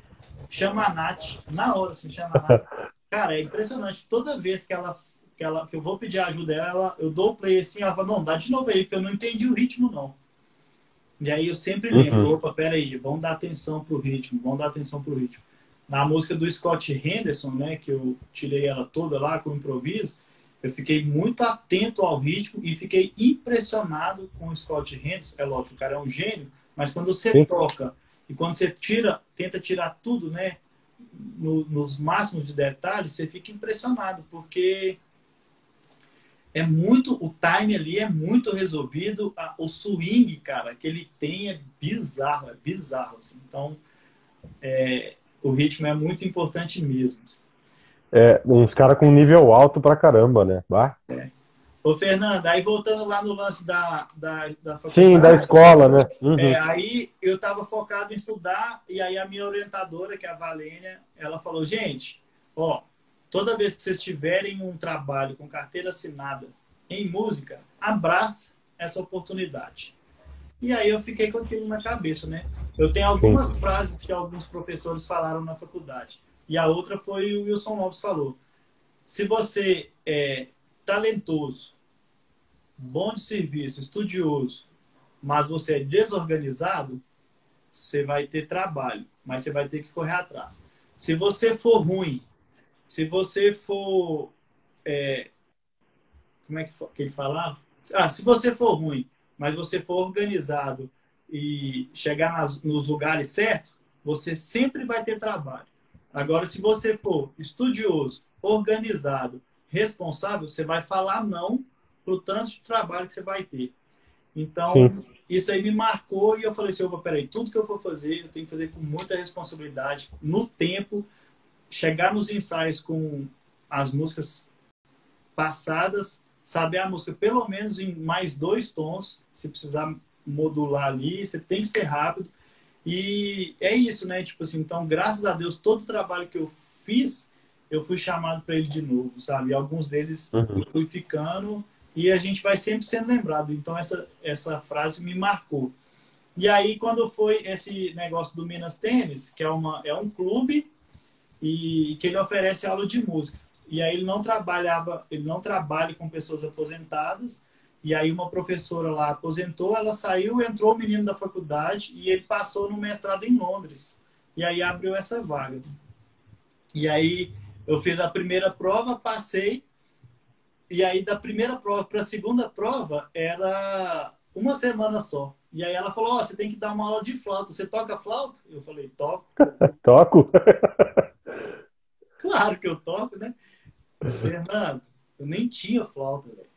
chama a Nath, na hora, assim, chama a Nath. <laughs> Cara, é impressionante. Toda vez que ela, que ela que eu vou pedir ajuda dela, eu dou o play assim, ela fala, não, dá de novo aí, porque eu não entendi o ritmo, não. E aí eu sempre lembro, uhum. opa, peraí, vamos dar atenção pro ritmo, vamos dar atenção pro ritmo. Na música do Scott Henderson, né, que eu tirei ela toda lá com improviso, eu fiquei muito atento ao ritmo e fiquei impressionado com o Scott Henderson. É lógico, o cara é um gênio, mas quando você Sim. toca e quando você tira, tenta tirar tudo, né, no, nos máximos de detalhes, você fica impressionado, porque é muito, o time ali é muito resolvido, o swing, cara, que ele tem é bizarro, é bizarro, assim. Então, é, o ritmo é muito importante mesmo. Assim. É, uns caras com nível alto pra caramba, né? Bah. É. Ô, Fernando, aí voltando lá no lance da, da, da faculdade. Sim, da escola, né? Uhum. É, aí eu estava focado em estudar, e aí a minha orientadora, que é a Valênia, ela falou: gente, ó, toda vez que vocês tiverem um trabalho com carteira assinada em música, abraça essa oportunidade. E aí eu fiquei com aquilo na cabeça, né? Eu tenho algumas Sim. frases que alguns professores falaram na faculdade. E a outra foi o Wilson Lopes falou. Se você é talentoso, bom de serviço, estudioso, mas você é desorganizado, você vai ter trabalho, mas você vai ter que correr atrás. Se você for ruim, se você for. É, como é que, que ele falava? Ah, se você for ruim, mas você for organizado e chegar nas, nos lugares certos, você sempre vai ter trabalho. Agora, se você for estudioso, organizado, responsável, você vai falar não para o tanto de trabalho que você vai ter. Então, Sim. isso aí me marcou e eu falei assim, opa, peraí, tudo que eu for fazer, eu tenho que fazer com muita responsabilidade, no tempo, chegar nos ensaios com as músicas passadas, saber a música pelo menos em mais dois tons, se precisar modular ali, você tem que ser rápido. E é isso, né? Tipo assim, então, graças a Deus, todo o trabalho que eu fiz, eu fui chamado para ele de novo, sabe? E alguns deles uhum. eu fui ficando e a gente vai sempre sendo lembrado. Então, essa, essa frase me marcou. E aí, quando foi esse negócio do Minas Tênis, que é, uma, é um clube e que ele oferece aula de música. E aí ele não trabalhava, ele não trabalha com pessoas aposentadas. E aí uma professora lá aposentou, ela saiu, entrou o menino da faculdade e ele passou no mestrado em Londres. E aí abriu essa vaga. E aí eu fiz a primeira prova, passei. E aí da primeira prova para a segunda prova era uma semana só. E aí ela falou: oh, você tem que dar uma aula de flauta. Você toca flauta? Eu falei: toco. <laughs> Toco? claro que eu toco, né? Fernando, eu nem tinha flauta, velho.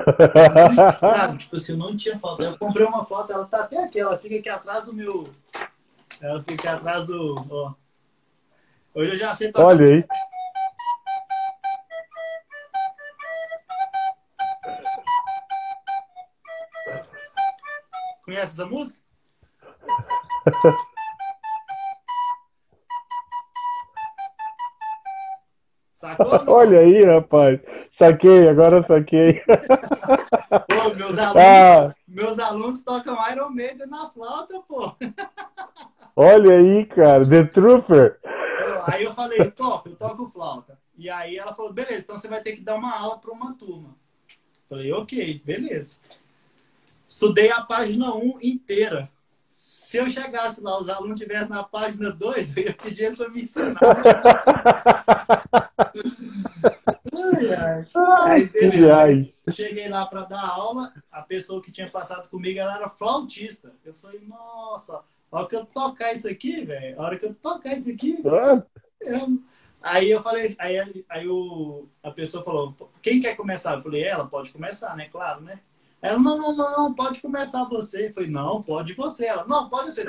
<laughs> Sabe, tipo assim, não tinha flauta. Eu comprei uma flauta, ela tá até aqui, ela fica aqui atrás do meu. Ela fica aqui atrás do. Ó. Hoje eu já sei tocar. Olha aí. Conhece essa música? <laughs> Sacou? Olha aí, rapaz. Saquei, agora saquei. Pô, meus <laughs> alunos, ah. meus alunos tocam Iron Maiden na flauta, pô. Olha aí, cara, The Trooper. Aí eu falei, toco, eu toco flauta. E aí ela falou, beleza, então você vai ter que dar uma aula para uma turma. Falei, ok, beleza. Estudei a página 1 inteira. Se eu chegasse lá, os alunos estivessem na página 2, eu ia pedir eles para me ensinar. ai, ai. Aí, beleza. Cheguei lá para dar aula, a pessoa que tinha passado comigo ela era flautista. Eu falei, nossa, a hora que eu tocar isso aqui, velho, a hora que eu tocar isso aqui, eu, Aí eu falei, aí, aí o, a pessoa falou, quem quer começar? Eu falei, ela pode começar, né? Claro, né? Ela, não, não, não, não, pode começar você. Eu falei, não, pode você. Ela, não, pode ser.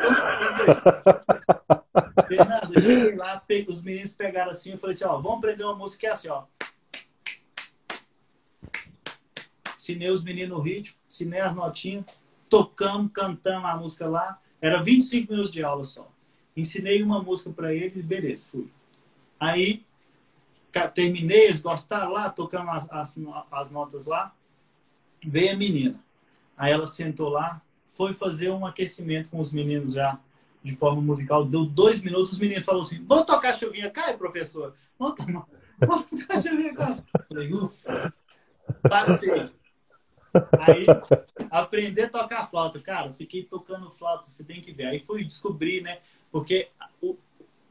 Fernando, <laughs> eu cheguei lá, os meninos pegaram assim, eu falei assim, ó, vamos aprender uma música que é assim, ó. Ensinei os meninos o ritmo, ensinei as notinhas, tocamos, cantamos a música lá. Era 25 minutos de aula só. Ensinei uma música para eles, beleza, fui. Aí, terminei, eles gostaram lá, tocamos as, as, as notas lá. Veio a menina. Aí ela sentou lá, foi fazer um aquecimento com os meninos já de forma musical. Deu dois minutos, os meninos falaram assim: Vamos tocar chuvinha, cai, professor. Vamos, <laughs> vamos tocar chuvinha, cai. Falei, ufa, passei. Aí, aprender a tocar flauta. Cara, fiquei tocando flauta, você tem que ver. Aí fui descobrir, né? Porque o,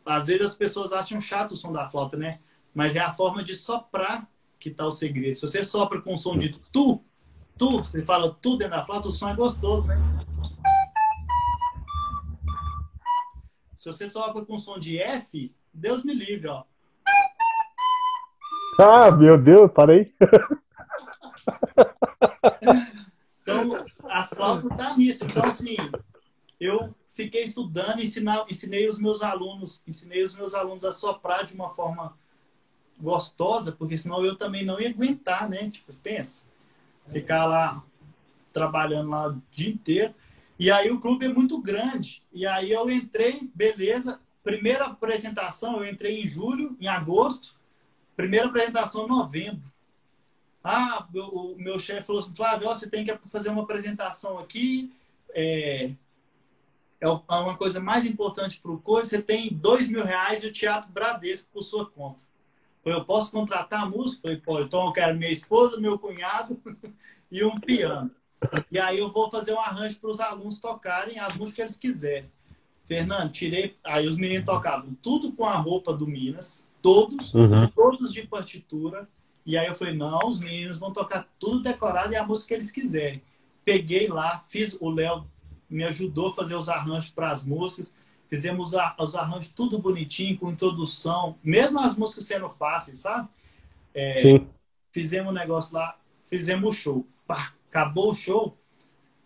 às vezes as pessoas acham chato o som da flauta, né? Mas é a forma de soprar que tá o segredo. Se você sopra com o som de tu, tu, você fala tu dentro da flauta, o som é gostoso, né? Se você sopra com som de F, Deus me livre, ó. Ah, meu Deus, parei. então, a flauta tá nisso. Então, assim, eu fiquei estudando, ensinar, ensinei os meus alunos, ensinei os meus alunos a soprar de uma forma gostosa, porque senão eu também não ia aguentar, né? Tipo, pensa ficar lá trabalhando lá o dia inteiro. E aí o clube é muito grande. E aí eu entrei, beleza. Primeira apresentação, eu entrei em julho, em agosto. Primeira apresentação em novembro. Ah, o, meu chefe falou assim, Flávio, você tem que fazer uma apresentação aqui. É, é, é uma coisa mais importante para o curso. Você tem dois mil reais e o Teatro Bradesco por sua conta. Eu posso contratar a música? Falei, pô, então eu quero minha esposa, meu cunhado <laughs> e um piano. E aí eu vou fazer um arranjo para os alunos tocarem as músicas que eles quiserem. Fernando, tirei. Aí os meninos tocavam tudo com a roupa do Minas, todos, uhum. todos de partitura. E aí eu falei, não, os meninos vão tocar tudo decorado e a música que eles quiserem. Peguei lá, fiz, o Léo me ajudou a fazer os arranjos para as músicas. Fizemos os arranjos tudo bonitinho, com introdução, mesmo as músicas sendo fáceis, sabe? É, fizemos o um negócio lá, fizemos o show. Pá, acabou o show,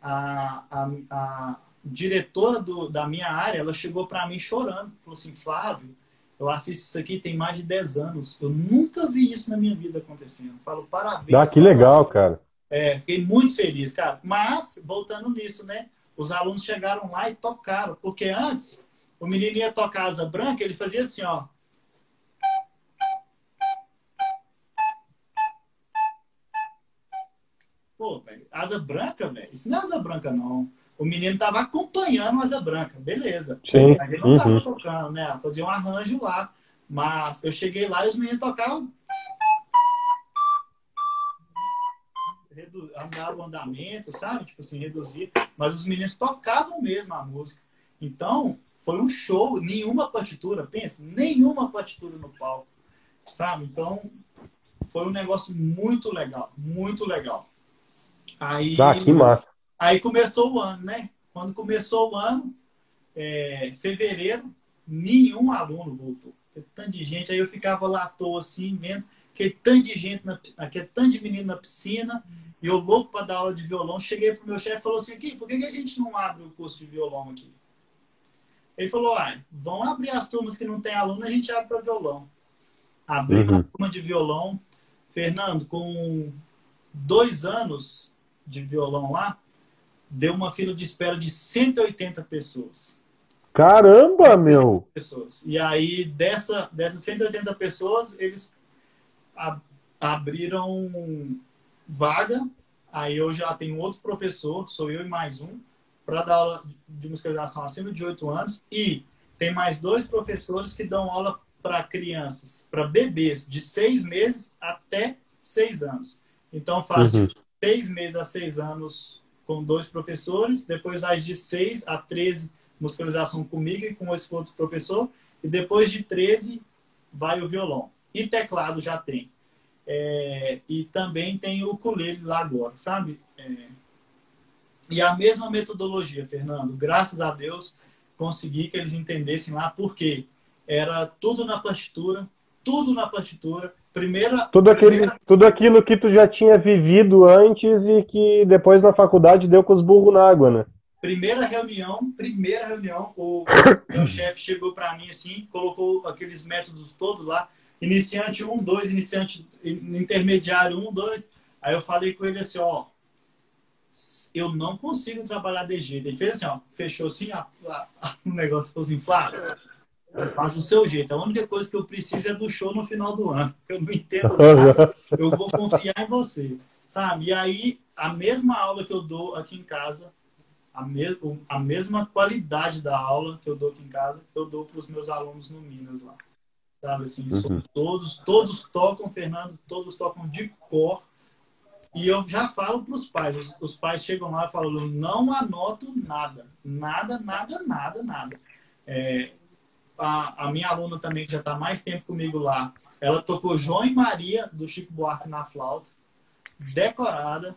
a, a, a diretora do, da minha área, ela chegou para mim chorando. Falou assim, Flávio, eu assisto isso aqui tem mais de 10 anos. Eu nunca vi isso na minha vida acontecendo. Falo, parabéns. Ah, que legal, cara. É, fiquei muito feliz, cara. Mas, voltando nisso, né? Os alunos chegaram lá e tocaram. Porque antes, o menino ia tocar asa branca, ele fazia assim, ó. Pô, velho, asa branca, velho. Isso não é asa branca, não. O menino tava acompanhando asa branca, beleza. Sim. Mas ele não tava uhum. tocando, né? Fazia um arranjo lá. Mas eu cheguei lá e os meninos tocavam. Andava o andamento, sabe? Tipo assim, reduzir. Mas os meninos tocavam mesmo a música. Então, foi um show, nenhuma partitura, pensa, nenhuma partitura no palco, sabe? Então, foi um negócio muito legal, muito legal. Aí, ah, que massa. Aí começou o ano, né? Quando começou o ano, é, fevereiro, nenhum aluno voltou. Tanto de gente, aí eu ficava lá à toa assim, vendo aquele tanto de gente, na, aquele tanto de menino na piscina, e eu louco para dar aula de violão. Cheguei pro meu chefe e falou assim: aqui, por que, que a gente não abre o curso de violão aqui? Ele falou: ah, vão abrir as turmas que não tem aluno, a gente abre para violão. Abriu uhum. uma turma de violão. Fernando, com dois anos de violão lá, deu uma fila de espera de 180 pessoas. Caramba, meu! Pessoas. E aí, dessa, dessas 180 pessoas, eles abriram vaga. Aí eu já tenho outro professor, sou eu e mais um para dar aula de musicalização acima de 8 anos e tem mais dois professores que dão aula para crianças, para bebês de 6 meses até 6 anos. Então faz uhum. de 6 meses a 6 anos com dois professores, depois faz de 6 a 13 musicalização comigo e com esse outro professor, e depois de 13 vai o violão. E teclado já tem. É, e também tem o ukulele lá agora, sabe? É, e a mesma metodologia, Fernando, graças a Deus, consegui que eles entendessem lá, porque era tudo na partitura, tudo na partitura. Primeira, tudo, aquele, primeira... tudo aquilo que tu já tinha vivido antes e que depois na faculdade deu com os burros na água, né? Primeira reunião, primeira reunião, o meu <coughs> chefe chegou para mim assim, colocou aqueles métodos todos lá, iniciante 1, 2, iniciante intermediário 1, 2. Aí eu falei com ele assim, ó, eu não consigo trabalhar de jeito. Ele fez assim, ó, fechou assim, o negócio ficou assim, Flávio, faz do seu jeito. A única coisa que eu preciso é do show no final do ano. <laughs> Eu não entendo nada, eu vou confiar em você, sabe? E aí, a mesma aula que eu dou aqui em casa, a, me a mesma qualidade da aula que eu dou aqui em casa, eu dou para os meus alunos no Minas lá. Sabe assim, uhum. todos, todos tocam, Fernando, todos tocam de cor. E eu já falo para os pais, os, os, pais chegam lá e falam, não anoto nada, nada, nada, nada, nada. É, a, a, minha aluna também, que já está mais tempo comigo lá, ela tocou João e Maria, do Chico Buarque, na flauta, decorada,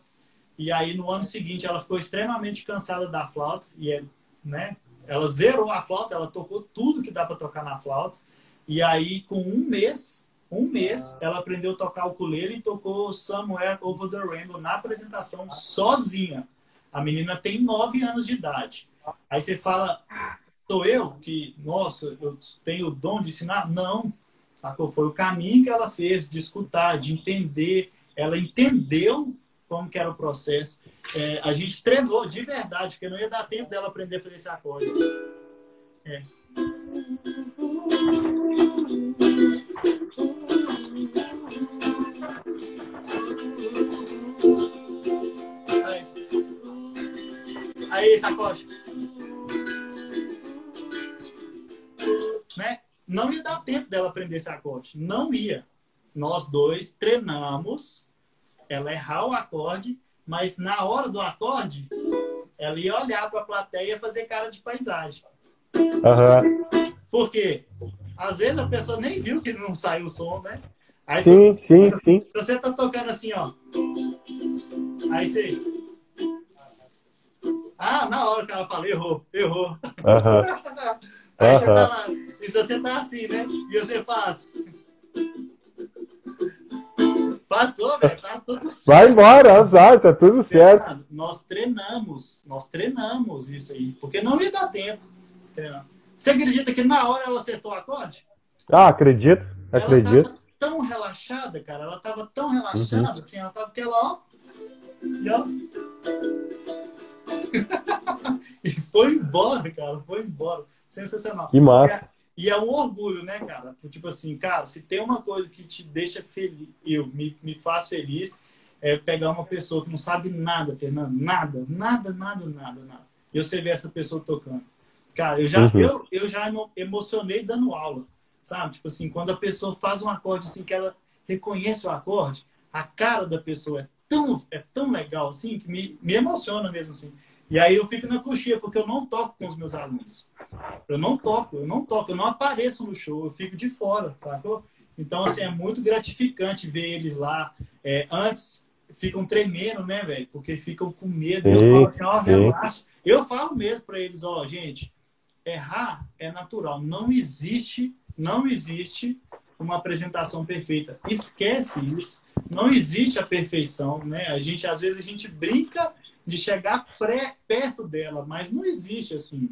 e aí, no ano seguinte, ela ficou extremamente cansada da flauta. E, né, ela zerou a flauta, ela tocou tudo que dá para tocar na flauta. E aí, com um mês, um mês, ela aprendeu a tocar o ukulele e tocou Somewhere Over the Rainbow na apresentação sozinha. A menina tem nove anos de idade. Aí você fala, sou eu que, nossa, eu tenho o dom de ensinar? Não. Foi o caminho que ela fez de escutar, de entender. Ela entendeu como que era o processo. É, a gente treinou de verdade, porque não ia dar tempo dela aprender a fazer esse acorde. É. aí esse acorde. Né? Não ia dar tempo dela aprender esse acorde. Não ia. Nós dois treinamos ela errar o acorde, mas na hora do acorde, ela ia olhar para a plateia e fazer cara de paisagem. Uhum. Por quê? Às vezes a pessoa nem viu que não saiu o som, né? Aí sim, você, sim, sim. Se você tá tocando assim, ó. Aí você. Ah, na hora que ela fala, errou, errou. Uhum. <laughs> Aí uhum. você tá lá. E você tá assim, né? E você faz. Passou, velho. Tá tudo <laughs> certo. Vai embora, azar, tá tudo certo. Nós treinamos, nós treinamos isso aí. Porque não ia dar tempo. Você acredita que na hora ela acertou o acorde? Ah, acredito, acredito. Ela tava tão relaxada, cara. Ela tava tão relaxada, uhum. assim, ela tava aquela, ó. E ó. E foi embora, cara. Foi embora. Sensacional. Que massa. E é um orgulho, né, cara? Tipo assim, cara, se tem uma coisa que te deixa feliz, eu me, me faz feliz, é pegar uma pessoa que não sabe nada, Fernando, nada, nada, nada, nada, nada. E você vê essa pessoa tocando. Cara, eu já, uhum. eu, eu já emocionei dando aula, sabe? Tipo assim, quando a pessoa faz um acorde assim, que ela reconhece o acorde, a cara da pessoa é tão, é tão legal assim, que me, me emociona mesmo assim. E aí eu fico na coxinha, porque eu não toco com os meus alunos. Eu não toco, eu não toco, eu não apareço no show, eu fico de fora, sacou? Então, assim, é muito gratificante ver eles lá. É, antes ficam tremendo, né, velho? Porque ficam com medo. eu falo assim, ó, relaxa. Eu falo mesmo para eles, ó, gente, errar é natural. Não existe, não existe uma apresentação perfeita. Esquece isso. Não existe a perfeição, né? A gente, às vezes, a gente brinca de chegar pré, perto dela, mas não existe assim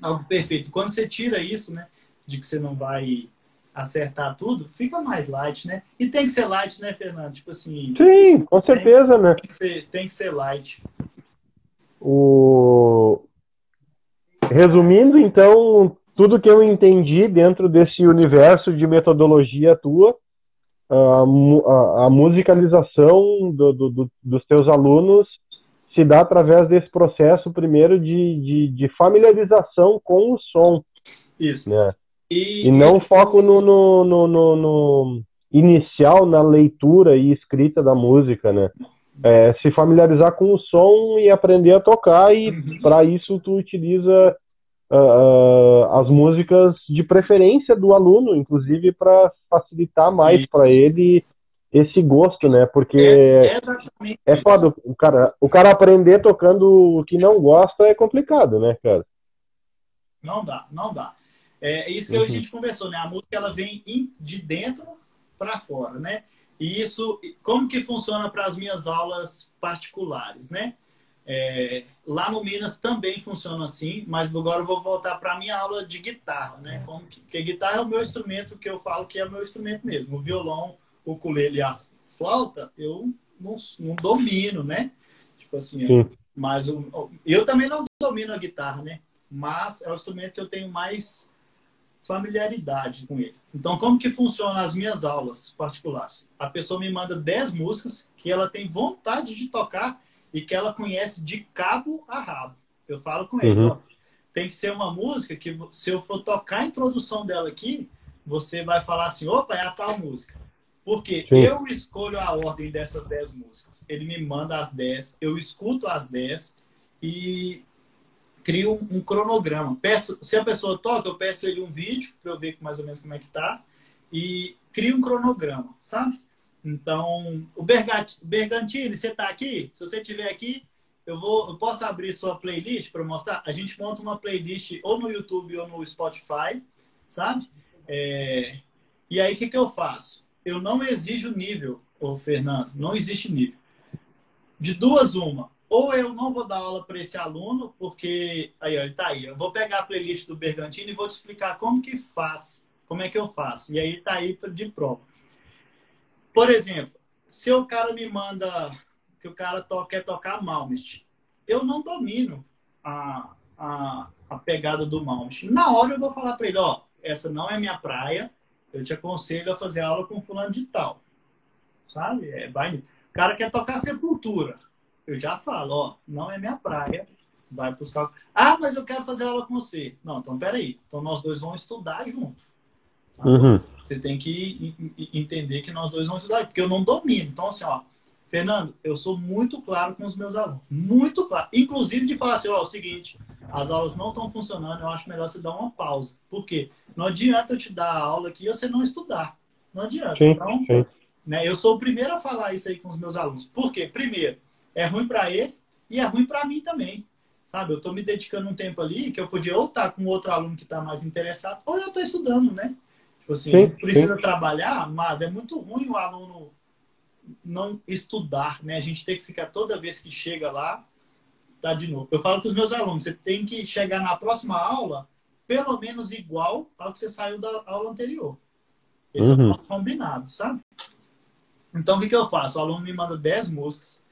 algo perfeito. Quando você tira isso, né, de que você não vai acertar tudo, fica mais light, né? E tem que ser light, né, Fernando? Tipo assim. Sim, com certeza, tem, né? Tem que, ser, tem que ser light. O... Resumindo, então, tudo que eu entendi dentro desse universo de metodologia tua, a, a, musicalização do, do, do, dos teus alunos se dá através desse processo, primeiro, de, de, de familiarização com o som. Isso. Né? E, e não foco no, no, no, no, inicial, na leitura e escrita da música, né? É, se familiarizar com o som e aprender a tocar, e uhum. para isso tu utiliza uh, as músicas de preferência do aluno, inclusive para facilitar mais para ele esse gosto, né? Porque é, é, é foda, o cara, o cara aprender tocando o que não gosta é complicado, né, cara? Não dá, não dá. É, é isso que uhum. a gente conversou, né? A música ela vem de dentro para fora, né? E isso, como que funciona para as minhas aulas particulares, né? É, lá no Minas também funciona assim, mas agora eu vou voltar para a minha aula de guitarra, né? Como que, porque guitarra é o meu instrumento que eu falo que é o meu instrumento mesmo. O violão, o ukulele e a flauta, eu não, não domino, né? Tipo assim, mas eu, eu também não domino a guitarra, né? Mas é o instrumento que eu tenho mais familiaridade com ele. Então, como que funciona as minhas aulas particulares? A pessoa me manda 10 músicas que ela tem vontade de tocar e que ela conhece de cabo a rabo. Eu falo com eles, uhum. ó, tem que ser uma música que se eu for tocar a introdução dela aqui, você vai falar assim, opa, é a tal música. Porque Sim. eu escolho a ordem dessas 10 músicas. Ele me manda as 10, eu escuto as 10 e crio um, um, cronograma. Peço, se a pessoa toca, eu peço ele um vídeo para eu ver mais ou menos como é que tá e crio um cronograma, sabe? Então, o Bergantini, você está aqui? Se você estiver aqui, eu vou, eu posso abrir sua playlist para mostrar. A gente monta uma playlist ou no YouTube ou no Spotify, sabe? É... E aí o que, que eu faço? Eu não exijo nível, ô Fernando, não existe nível. De duas uma, ou eu não vou dar aula para esse aluno, porque aí ó, ele tá aí. Eu vou pegar a playlist do Bergantini e vou te explicar como que faz, como é que eu faço. E aí tá aí de prova. Por exemplo, se o cara me manda que o cara to quer tocar Malmsteen, eu não domino a, a, a pegada do Malmsteen. Na hora eu vou falar para ele, ó, essa não é minha praia, eu te aconselho a fazer aula com fulano de tal. Sabe? É, vai... O cara quer tocar Sepultura eu já falo, ó, não é minha praia, vai buscar. Ah, mas eu quero fazer aula com você. Não, então peraí. Então nós dois vamos estudar junto. Uhum. Você tem que entender que nós dois vamos estudar, porque eu não domino. Então, assim, ó, Fernando, eu sou muito claro com os meus alunos. Muito claro. Inclusive de falar assim, ó, é o seguinte, as aulas não estão funcionando, eu acho melhor você dar uma pausa. Por quê? Não adianta eu te dar a aula aqui e você não estudar. Não adianta. Sim, então, sim. Né, eu sou o primeiro a falar isso aí com os meus alunos. Por quê? Primeiro, é ruim para ele e é ruim para mim também. Sabe? Eu estou me dedicando um tempo ali que eu podia ou estar tá com outro aluno que está mais interessado, ou eu estou estudando, né? Tipo assim, sim, precisa sim. trabalhar, mas é muito ruim o aluno não estudar, né? A gente tem que ficar toda vez que chega lá, tá de novo. Eu falo com os meus alunos, você tem que chegar na próxima aula pelo menos igual ao que você saiu da aula anterior. Esse uhum. é o combinado, sabe? Então, o que, que eu faço? O aluno me manda 10 músicas,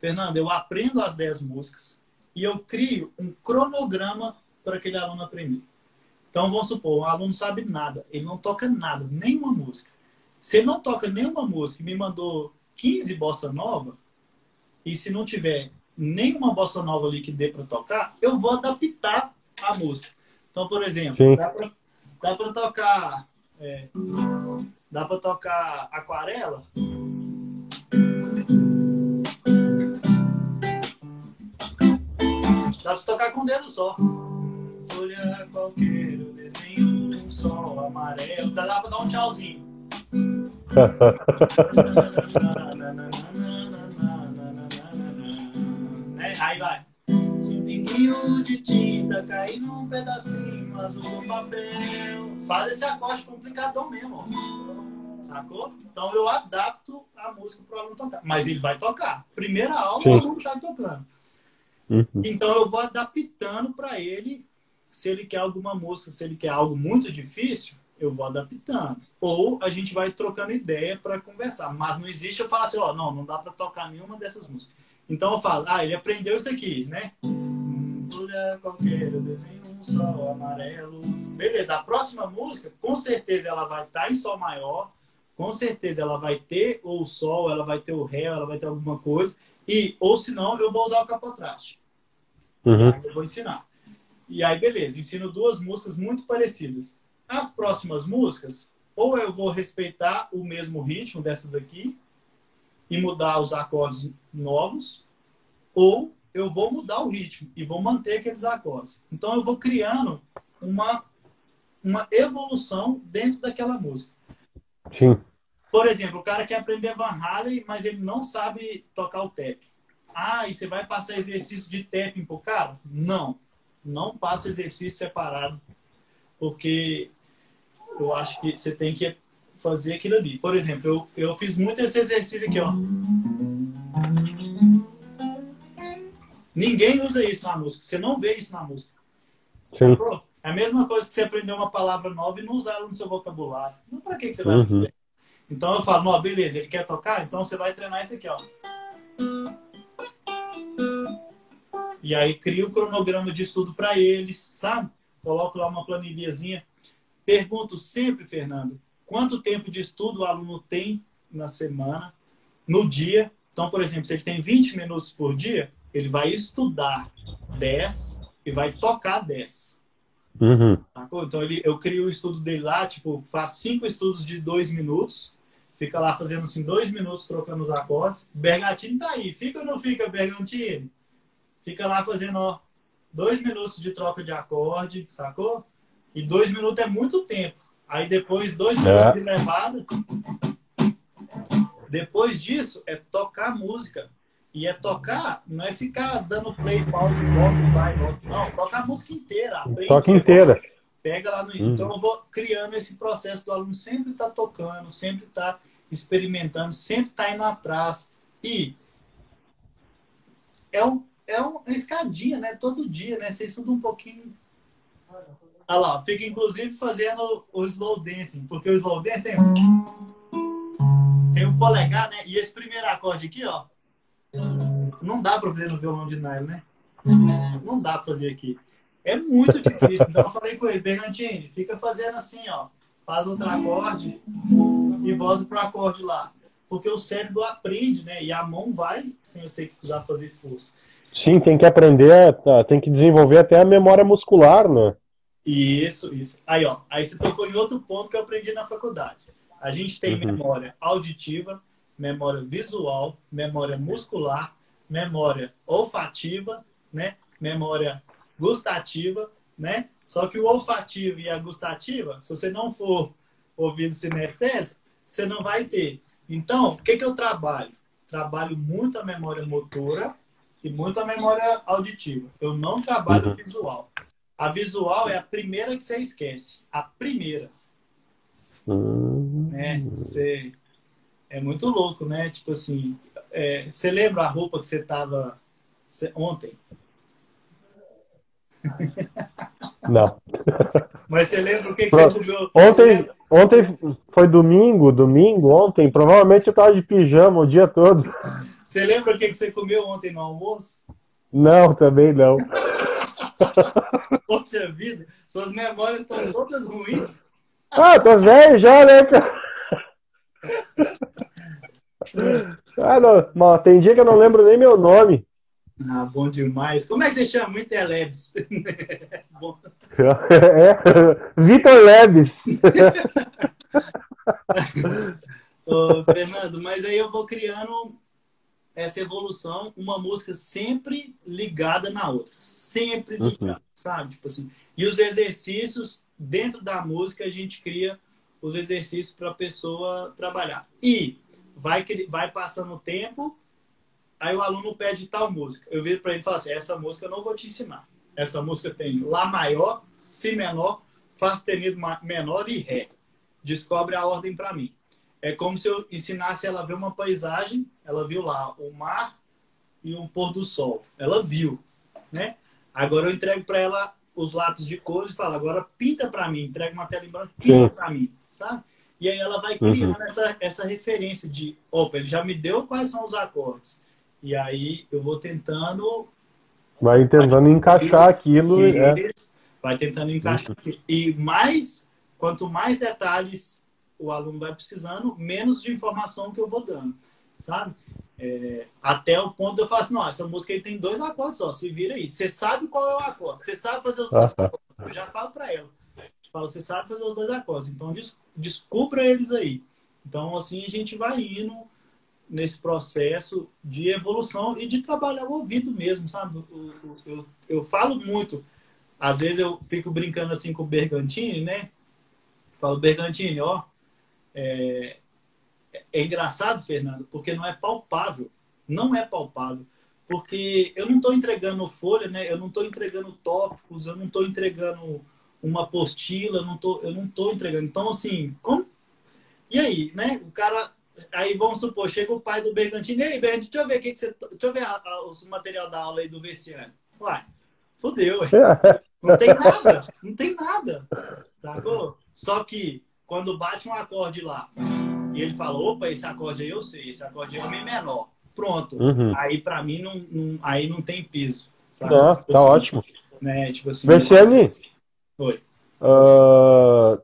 Fernando, eu aprendo as 10 músicas e eu crio um cronograma para aquele aluno aprender. Então, vamos supor, o aluno sabe nada, ele não toca nada, nenhuma música. Se ele não toca nenhuma música e me mandou 15 bossa nova, e se não tiver nenhuma bossa nova ali que dê para tocar, eu vou adaptar a música. Então, por exemplo, dá para tocar. É, dá para tocar aquarela Dá pra tocar com o dedo só. Folha qualquer, o desenho um sol amarelo. Dá pra dar um tchauzinho. né? <laughs> Aí vai. Se um pinguinho de tinta cair num pedacinho azul do papel. Faz esse acorde complicadão mesmo, ó. Sacou? Então eu adapto a música pro aluno tocar. Mas ele vai tocar. Primeira aula, Sim. o aluno já tocando. Uhum. Então eu vou adaptando para ele, se ele quer alguma música, se ele quer algo muito difícil, eu vou adaptando. Ou a gente vai trocando ideia para conversar. Mas não existe eu falar assim, ó, não, não dá para tocar nenhuma dessas músicas. Então eu falo, ah, ele aprendeu isso aqui, né? Qualquer, desenho um sol amarelo. Beleza, a próxima música, com certeza ela vai estar tá em sol maior, com certeza ela vai ter ou o sol, ela vai ter o ré, ela vai ter alguma coisa. E, ou se não, eu vou usar o capotraste. Uhum. Eu vou ensinar. E aí, beleza, ensino duas músicas muito parecidas. As próximas músicas, ou eu vou respeitar o mesmo ritmo dessas aqui e mudar os acordes novos, ou eu vou mudar o ritmo e vou manter aqueles acordes. Então, eu vou criando uma, uma evolução dentro daquela música. Sim. Por exemplo, o cara quer aprender Van Halen, mas ele não sabe tocar o tap. Ah, e você vai passar exercício de tapping pro cara? Não. Não passa exercício separado. porque eu acho que você tem que fazer aquilo ali. Por exemplo, eu, eu fiz muito esse exercício aqui, ó. Ninguém usa isso na música. Você não vê isso na música. Sim. É a mesma coisa que você aprender uma palavra nova e não usar ela no seu vocabulário. Não para que, que você vai uhum. Então eu falo, não, beleza, ele quer tocar, então você vai treinar isso aqui, ó. E aí cria o um cronograma de estudo para eles, sabe? Coloco lá uma planilhazinha. Pergunto sempre, Fernando, quanto tempo de estudo o aluno tem na semana, no dia. Então, por exemplo, se ele tem 20 minutos por dia, ele vai estudar 10 e vai tocar 10. Uhum. Então ele, eu crio o estudo dele lá, tipo, faz cinco estudos de dois minutos, fica lá fazendo assim, dois minutos trocando os acordes. Bergantini tá aí, fica ou não fica, Bergantini? Fica lá fazendo, ó, dois minutos de troca de acorde, sacou? E dois minutos é muito tempo. Aí depois, dois é. minutos de levada. Depois disso, é tocar música. E é tocar, não é ficar dando play, pause, volta, vai, volta. Não, toca a música inteira. Aprende, toca inteira. Pega lá no. Hum. Então eu vou criando esse processo do aluno sempre estar tá tocando, sempre estar tá experimentando, sempre estar tá indo atrás. E é, um, é uma escadinha, né? Todo dia, né? Você estuda um pouquinho. Olha lá, fica inclusive fazendo o slow dancing, porque o slow dancing tem, tem um polegar, né? E esse primeiro acorde aqui, ó não dá para fazer no violão de nylon, né? Não dá para fazer aqui. É muito difícil. Então eu falei com ele, Bergantini, fica fazendo assim, ó. Faz outro acorde e volta pro acorde lá. Porque o cérebro aprende, né? E a mão vai sem você precisar fazer força. Sim, tem que aprender, tá, tem que desenvolver até a memória muscular, né? Isso, isso. Aí, ó, aí você tocou em outro ponto que eu aprendi na faculdade. A gente tem uhum. memória auditiva, memória visual, memória muscular, memória olfativa, né? Memória gustativa, né? Só que o olfativo e a gustativa, se você não for ouvido sinestésico, você não vai ter. Então, o que, que eu trabalho? Trabalho muito a memória motora e muito a memória auditiva. Eu não trabalho uhum. visual. A visual é a primeira que você esquece. A primeira. Uhum. É, você é muito louco, né? Tipo assim, é, você lembra a roupa que você tava ontem? Não. <laughs> Mas você lembra o que, que você comeu? Ontem, ontem foi domingo, domingo, ontem. Provavelmente eu tava de pijama o dia todo. Você lembra o que, você comeu ontem no almoço? Não, também não. <laughs> Poxa vida, suas memórias estão todas ruins. Ah, tô velho já, né, cara? Ah, não. tem dia que eu não lembro nem meu nome. Ah, bom demais. Como é que você chama? Interlebs. <laughs> <laughs> é, Vitor Lebes. Ô, Fernando, mas aí eu vou criando essa evolução, uma música sempre ligada na outra. Sempre uhum. ligada, uhum. sabe? Tipo assim. E os exercícios, dentro da música, a gente cria os exercícios para a pessoa trabalhar. E vai, vai passando o tempo, aí o aluno pede tal música. Eu viro para ele e falo assim: essa música eu não vou te ensinar. Essa música tem Lá maior, Si menor, Fá sustenido menor e Ré. Descobre a ordem para mim. É como se eu ensinasse ela a ver uma paisagem, ela viu lá o mar e um pôr do sol. Ela viu, né? Agora eu entrego para ela os lápis de cores e falo, agora pinta para mim, entrega uma tela em branco, pinta para mim, sabe? E aí ela vai criando uhum. essa, essa referência de, opa, ele já me deu quais são os acordes. E aí eu vou tentando. Vai tentando encaixar aquilo. É. Vai tentando encaixar uhum. E mais, quanto mais detalhes o aluno vai precisando, menos de informação que eu vou dando, sabe? É, até o ponto de eu falar assim, não, essa música aí tem dois acordes só, se vira aí. Você sabe qual é o acorde, você sabe fazer os dois acordes. Eu já falo para ela. Fala, você sabe fazer os dois acordes, então des descubra eles aí. Então, assim, a gente vai indo nesse processo de evolução e de trabalhar o ouvido mesmo, sabe? Eu, eu, eu falo muito, às vezes eu fico brincando assim com o Bergantini, né? Falo, Bergantini, ó, é, é engraçado, Fernando, porque não é palpável. Não é palpável. Porque eu não estou entregando folha, né? Eu não estou entregando tópicos, eu não estou entregando uma apostila, eu não tô, eu não tô entregando. Então, assim, como... E aí, né? O cara. Aí vamos supor, chega o pai do Bergantino, e aí, Bergantino, deixa eu ver o que, que você. Deixa eu ver a, a, o material da aula aí do Veciano. Uai, fodeu, <laughs> Não tem nada, não tem nada. Sacou? Só que quando bate um acorde lá e ele fala, opa, esse acorde aí eu sei, esse acorde aí é meio menor. Pronto. Uhum. Aí para mim não, não, aí não tem peso. Sabe? Tá, tipo tá assim, ótimo. Né? Tipo assim, Oi. Uh,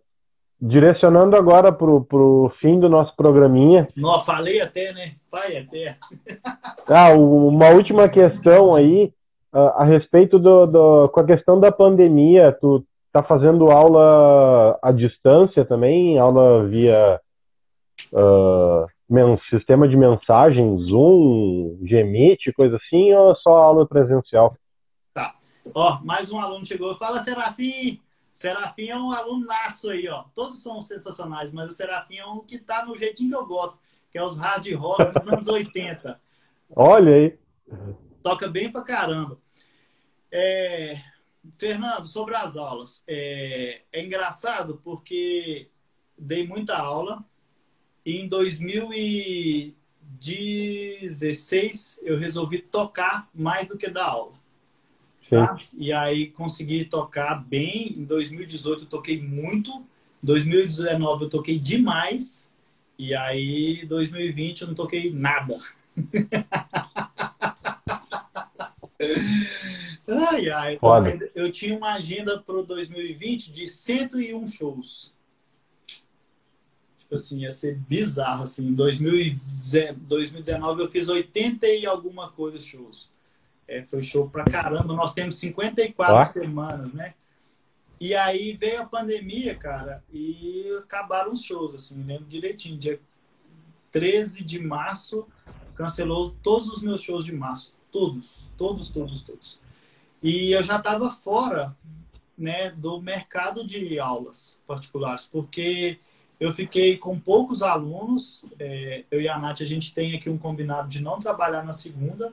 direcionando agora pro, pro fim do nosso programinha. Não, falei até, né? Vai até. <laughs> ah, uma última questão aí uh, a respeito do, do, com a questão da pandemia. Tu tá fazendo aula à distância também, aula via uh, sistema de mensagem, Zoom, Gmeet, coisa assim, ou só aula presencial? Ó, mais um aluno chegou. Fala, Serafim! Serafim é um aluno naço aí, ó. Todos são sensacionais, mas o Serafim é um que tá no jeitinho que eu gosto, que é os hard rock dos anos <laughs> 80. Olha aí. Toca bem pra caramba. É... Fernando, sobre as aulas. É... é engraçado porque dei muita aula e em 2016 eu resolvi tocar mais do que dar aula. Tá? E aí consegui tocar bem. Em 2018 eu toquei muito. Em 2019 eu toquei demais. E aí, 2020 eu não toquei nada. <laughs> ai, ai. Eu tinha uma agenda para o 2020 de 101 shows. Tipo assim, ia ser bizarro. Assim. Em 2019 eu fiz 80 e alguma coisa shows. É, foi show pra caramba. Nós temos 54 ah. semanas, né? E aí veio a pandemia, cara, e acabaram os shows, assim, lembro direitinho. Dia 13 de março, cancelou todos os meus shows de março. Todos, todos, todos, todos. E eu já estava fora né, do mercado de aulas particulares, porque eu fiquei com poucos alunos. É, eu e a Nath, a gente tem aqui um combinado de não trabalhar na segunda,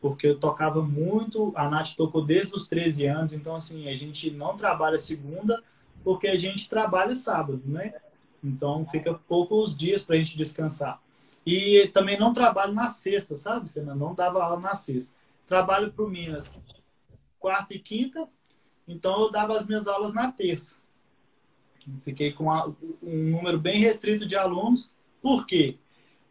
porque eu tocava muito, a Nath tocou desde os 13 anos, então assim, a gente não trabalha segunda porque a gente trabalha sábado, né? Então fica poucos dias para a gente descansar. E também não trabalho na sexta, sabe, Fernando? Não dava aula na sexta. Trabalho para o Minas quarta e quinta, então eu dava as minhas aulas na terça. Fiquei com um número bem restrito de alunos. Por quê?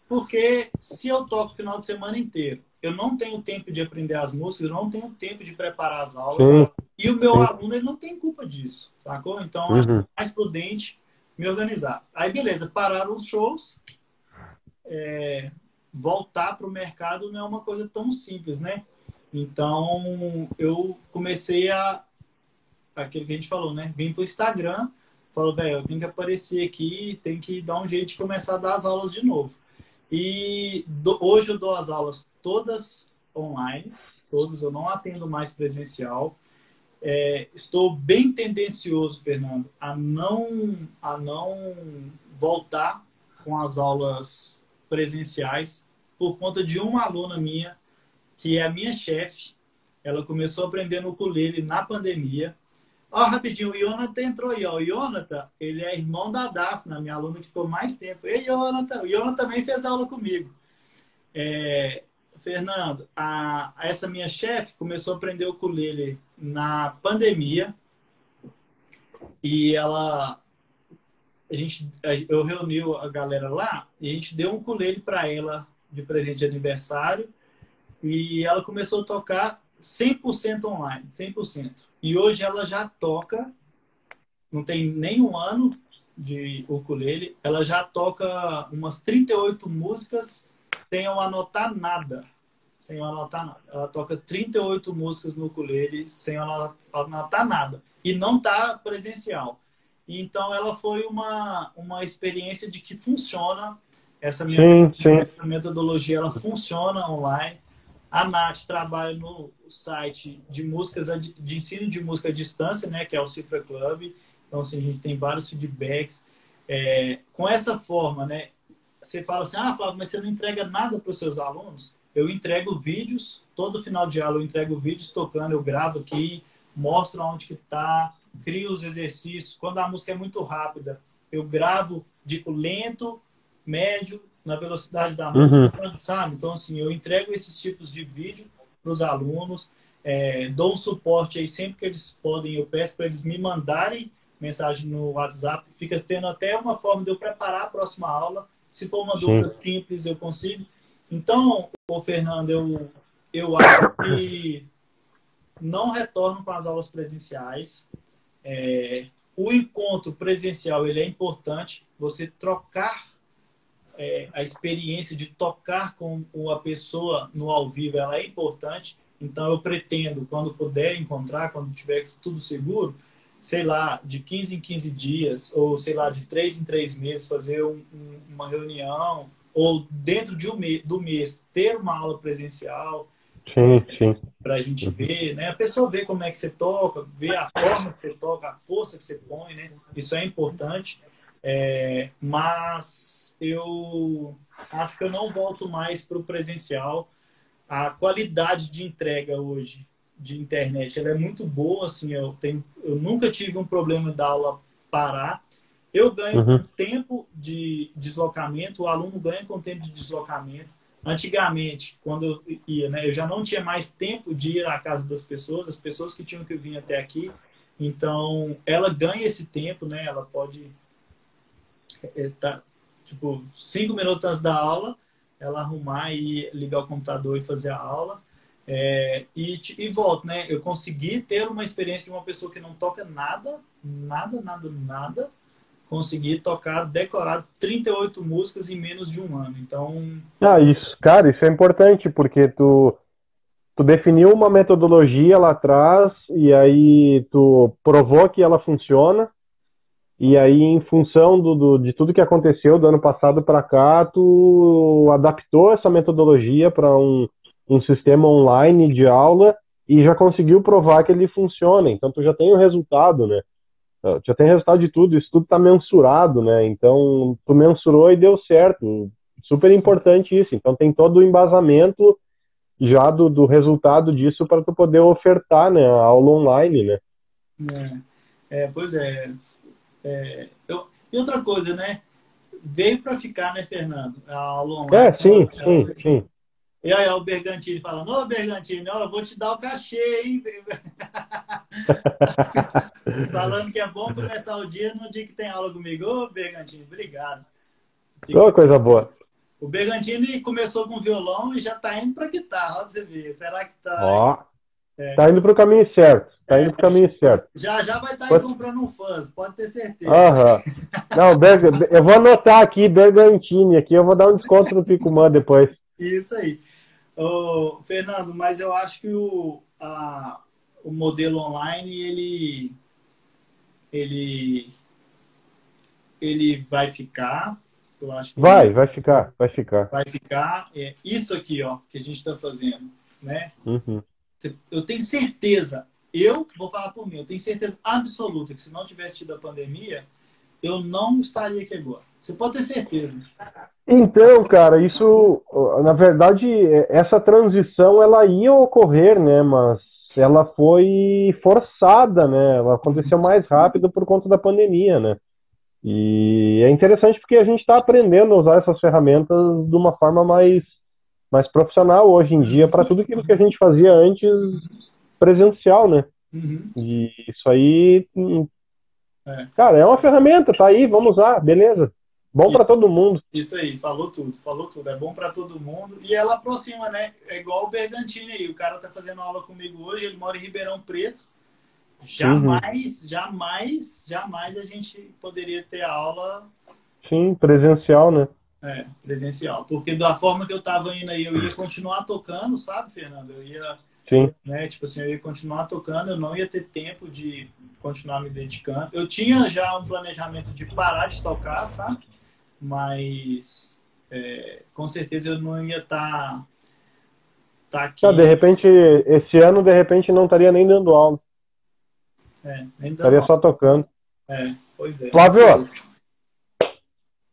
Porque se eu toco o final de semana inteiro eu não tenho tempo de aprender as músicas, eu não tenho tempo de preparar as aulas. Sim. E o meu Sim. aluno ele não tem culpa disso, sacou? Então, uhum. acho é mais prudente me organizar. Aí, beleza, pararam os shows. É, voltar para o mercado não é uma coisa tão simples, né? Então, eu comecei a. Aquilo que a gente falou, né? Vim para o Instagram, falou, velho, eu tenho que aparecer aqui, tem que dar um jeito de começar a dar as aulas de novo. E do, hoje eu dou as aulas todas online, todos, eu não atendo mais presencial. É, estou bem tendencioso, Fernando, a não, a não voltar com as aulas presenciais por conta de uma aluna minha, que é a minha chefe. Ela começou a aprender no ukulele na pandemia Ó, rapidinho, o Jonathan entrou aí, ó. O Jonathan, ele é irmão da Daphne, minha aluna que ficou mais tempo. Ei, Jonathan, o Jonathan também fez aula comigo. É, Fernando, a, essa minha chefe começou a aprender ukulele na pandemia e ela a gente eu reuni a galera lá e a gente deu um ukulele para ela de presente de aniversário e ela começou a tocar 100% online, 100%. E hoje ela já toca, não tem nem um ano de ukulele, ela já toca umas 38 músicas sem eu anotar nada. Sem eu anotar nada. Ela toca 38 músicas no ukulele sem eu anotar nada. E não tá presencial. Então ela foi uma, uma experiência de que funciona. Essa minha sim, sim. metodologia ela funciona online. A Nath trabalha no site de músicas de ensino de música à distância, né, que é o Cifra Club. Então, assim, a gente tem vários feedbacks. É, com essa forma, né, você fala assim, ah, Flávio, mas você não entrega nada para os seus alunos? Eu entrego vídeos, todo final de aula eu entrego vídeos tocando, eu gravo aqui, mostro onde que está, crio os exercícios. Quando a música é muito rápida, eu gravo, digo lento, médio, na velocidade da uhum. música, sabe? Então, assim, eu entrego esses tipos de vídeo para os alunos, é, dou um suporte aí sempre que eles podem, eu peço para eles me mandarem mensagem no WhatsApp, fica tendo até uma forma de eu preparar a próxima aula. Se for uma dúvida Sim. simples, eu consigo. Então, o Fernando, eu, eu acho que não retorno com as aulas presenciais. É, o encontro presencial ele é importante. Você trocar é, a experiência de tocar com a pessoa no ao vivo ela é importante. Então, eu pretendo, quando puder encontrar, quando tiver tudo seguro, sei lá, de 15 em 15 dias, ou sei lá, de 3 em 3 meses, fazer um, um, uma reunião, ou dentro de um mês, do mês, ter uma aula presencial. Sim, sim. Para a gente ver, né? A pessoa vê como é que você toca, vê a forma que você toca, a força que você põe, né? Isso é importante. É, mas eu acho que eu não volto mais para o presencial. A qualidade de entrega hoje de internet ela é muito boa, assim, eu, tenho, eu nunca tive um problema da aula parar. Eu ganho uhum. com tempo de deslocamento, o aluno ganha com tempo de deslocamento. Antigamente, quando eu ia, né, eu já não tinha mais tempo de ir à casa das pessoas, as pessoas que tinham que vir até aqui. Então, ela ganha esse tempo, né? Ela pode tá, tipo, cinco minutos antes da aula, ela arrumar e ligar o computador e fazer a aula. É, e, e volto, né? Eu consegui ter uma experiência de uma pessoa que não toca nada, nada, nada, nada, conseguir tocar decorado 38 músicas em menos de um ano. Então. Ah, isso, cara, isso é importante, porque tu, tu definiu uma metodologia lá atrás e aí tu provou que ela funciona e aí, em função do, do, de tudo que aconteceu do ano passado para cá, tu adaptou essa metodologia para um, um sistema online de aula e já conseguiu provar que ele funciona. Então, tu já tem o resultado, né? Já tem resultado de tudo, isso tudo está mensurado, né? Então, tu mensurou e deu certo. Super importante isso. Então, tem todo o embasamento já do, do resultado disso para tu poder ofertar né, a aula online, né? É, é pois é. É, eu, e outra coisa, né? Veio para ficar, né, Fernando? A aula online. É, sim, sim, sim. E aí, o Bergantini falando, ô Bergantini, ó, eu vou te dar o cachê, hein? <laughs> falando que é bom começar o dia no dia que tem aula comigo. Ô, Bergantini, obrigado. Fica... Oh, coisa boa. O Bergantini começou com violão e já tá indo pra guitarra, ó, pra você ver. Será que tá. Ó, é. tá indo pro caminho certo. Tá indo pro caminho certo. Já já vai estar tá pode... comprando um fãs, pode ter certeza. Aham. Não, eu vou anotar aqui, Bergantini, aqui, eu vou dar um desconto no Picumã depois. Isso aí. Ô, Fernando, mas eu acho que o, a, o modelo online, ele, ele, ele vai ficar. Eu acho vai, vai ficar, vai ficar. Vai ficar. É, isso aqui, ó, que a gente está fazendo, né? Uhum. Eu tenho certeza, eu vou falar por mim, eu tenho certeza absoluta que se não tivesse tido a pandemia, eu não estaria aqui agora. Você pode ter certeza. Então, cara, isso, na verdade, essa transição ela ia ocorrer, né? Mas ela foi forçada, né? Ela aconteceu mais rápido por conta da pandemia, né? E é interessante porque a gente está aprendendo a usar essas ferramentas de uma forma mais, mais profissional hoje em dia para tudo aquilo que a gente fazia antes presencial, né? Uhum. E isso aí, hum, é. cara, é uma ferramenta, tá aí, vamos usar, beleza. Bom para todo mundo. Isso aí, falou tudo, falou tudo. É bom para todo mundo. E ela aproxima, né? É igual o Bergantini aí. O cara tá fazendo aula comigo hoje, ele mora em Ribeirão Preto. Jamais, uhum. jamais, jamais a gente poderia ter aula. Sim, presencial, né? É, presencial. Porque da forma que eu tava indo aí, eu ia continuar tocando, sabe, Fernando? Eu ia. Sim. Né, tipo assim, eu ia continuar tocando, eu não ia ter tempo de continuar me dedicando. Eu tinha já um planejamento de parar de tocar, sabe? mas é, com certeza eu não ia estar tá, tá aqui. De repente, esse ano, de repente, não estaria nem dando aula. É, nem dando estaria aula. só tocando. É, pois é. Flávio,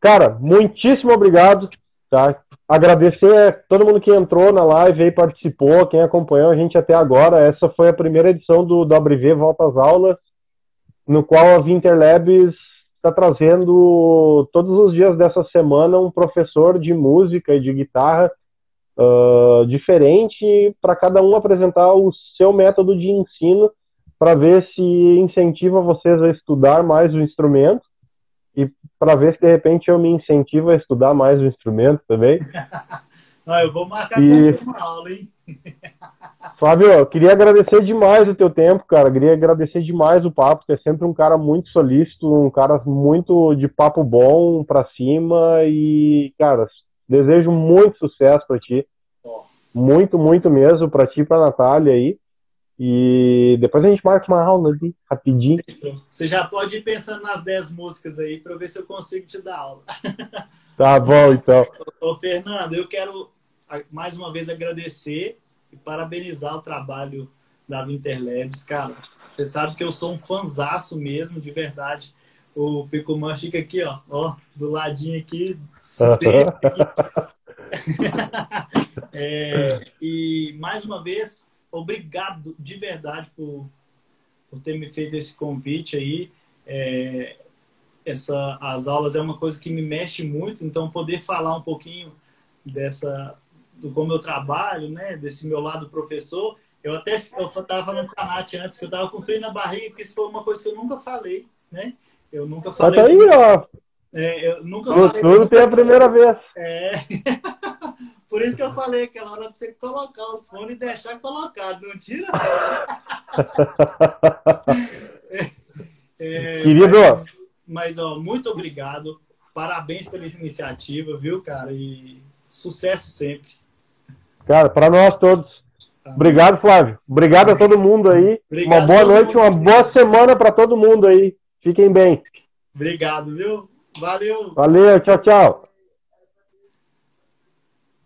cara, muitíssimo obrigado. Tá? Agradecer a todo mundo que entrou na live e participou, quem acompanhou a gente até agora. Essa foi a primeira edição do WV Volta às Aulas. no qual a Winterlabs está trazendo todos os dias dessa semana um professor de música e de guitarra uh, diferente para cada um apresentar o seu método de ensino para ver se incentiva vocês a estudar mais o instrumento para ver se de repente eu me incentivo a estudar mais o instrumento também. <laughs> Não, eu vou marcar e... uma aula, hein? <laughs> Fábio, eu queria agradecer demais o teu tempo, cara. Queria agradecer demais o papo. Tu é sempre um cara muito solícito, um cara muito de papo bom pra cima. E, cara, desejo muito sucesso para ti. Muito, muito mesmo para ti e pra Natália aí. E depois a gente marca uma aula ali, rapidinho. Você já pode ir pensando nas 10 músicas aí para ver se eu consigo te dar aula. <laughs> Tá bom, então. Ô, Fernando, eu quero mais uma vez agradecer e parabenizar o trabalho da Winterlabs. Cara, você sabe que eu sou um fanzaço mesmo, de verdade. O Picoman fica aqui, ó, ó, do ladinho aqui. <laughs> é, e mais uma vez, obrigado de verdade por, por ter me feito esse convite aí. É, essa, as aulas é uma coisa que me mexe muito, então poder falar um pouquinho dessa do como eu trabalho, né, desse meu lado professor, eu até eu tava no canate antes que eu tava com frio na barriga, porque isso foi uma coisa que eu nunca falei, né? Eu nunca falei. Tá aí, ó. É, eu nunca o falei. Tudo tem a primeira vez. É. <laughs> Por isso que eu falei aquela hora pra você colocar os fones e deixar colocado, não tira? <laughs> é, Querido. Mas, mas, ó, muito obrigado. Parabéns pela iniciativa, viu, cara? E sucesso sempre. Cara, para nós todos. Tá. Obrigado, Flávio. Obrigado a todo mundo aí. Obrigado uma boa noite, uma boa semana para todo mundo aí. Fiquem bem. Obrigado, viu? Valeu. Valeu, tchau, tchau.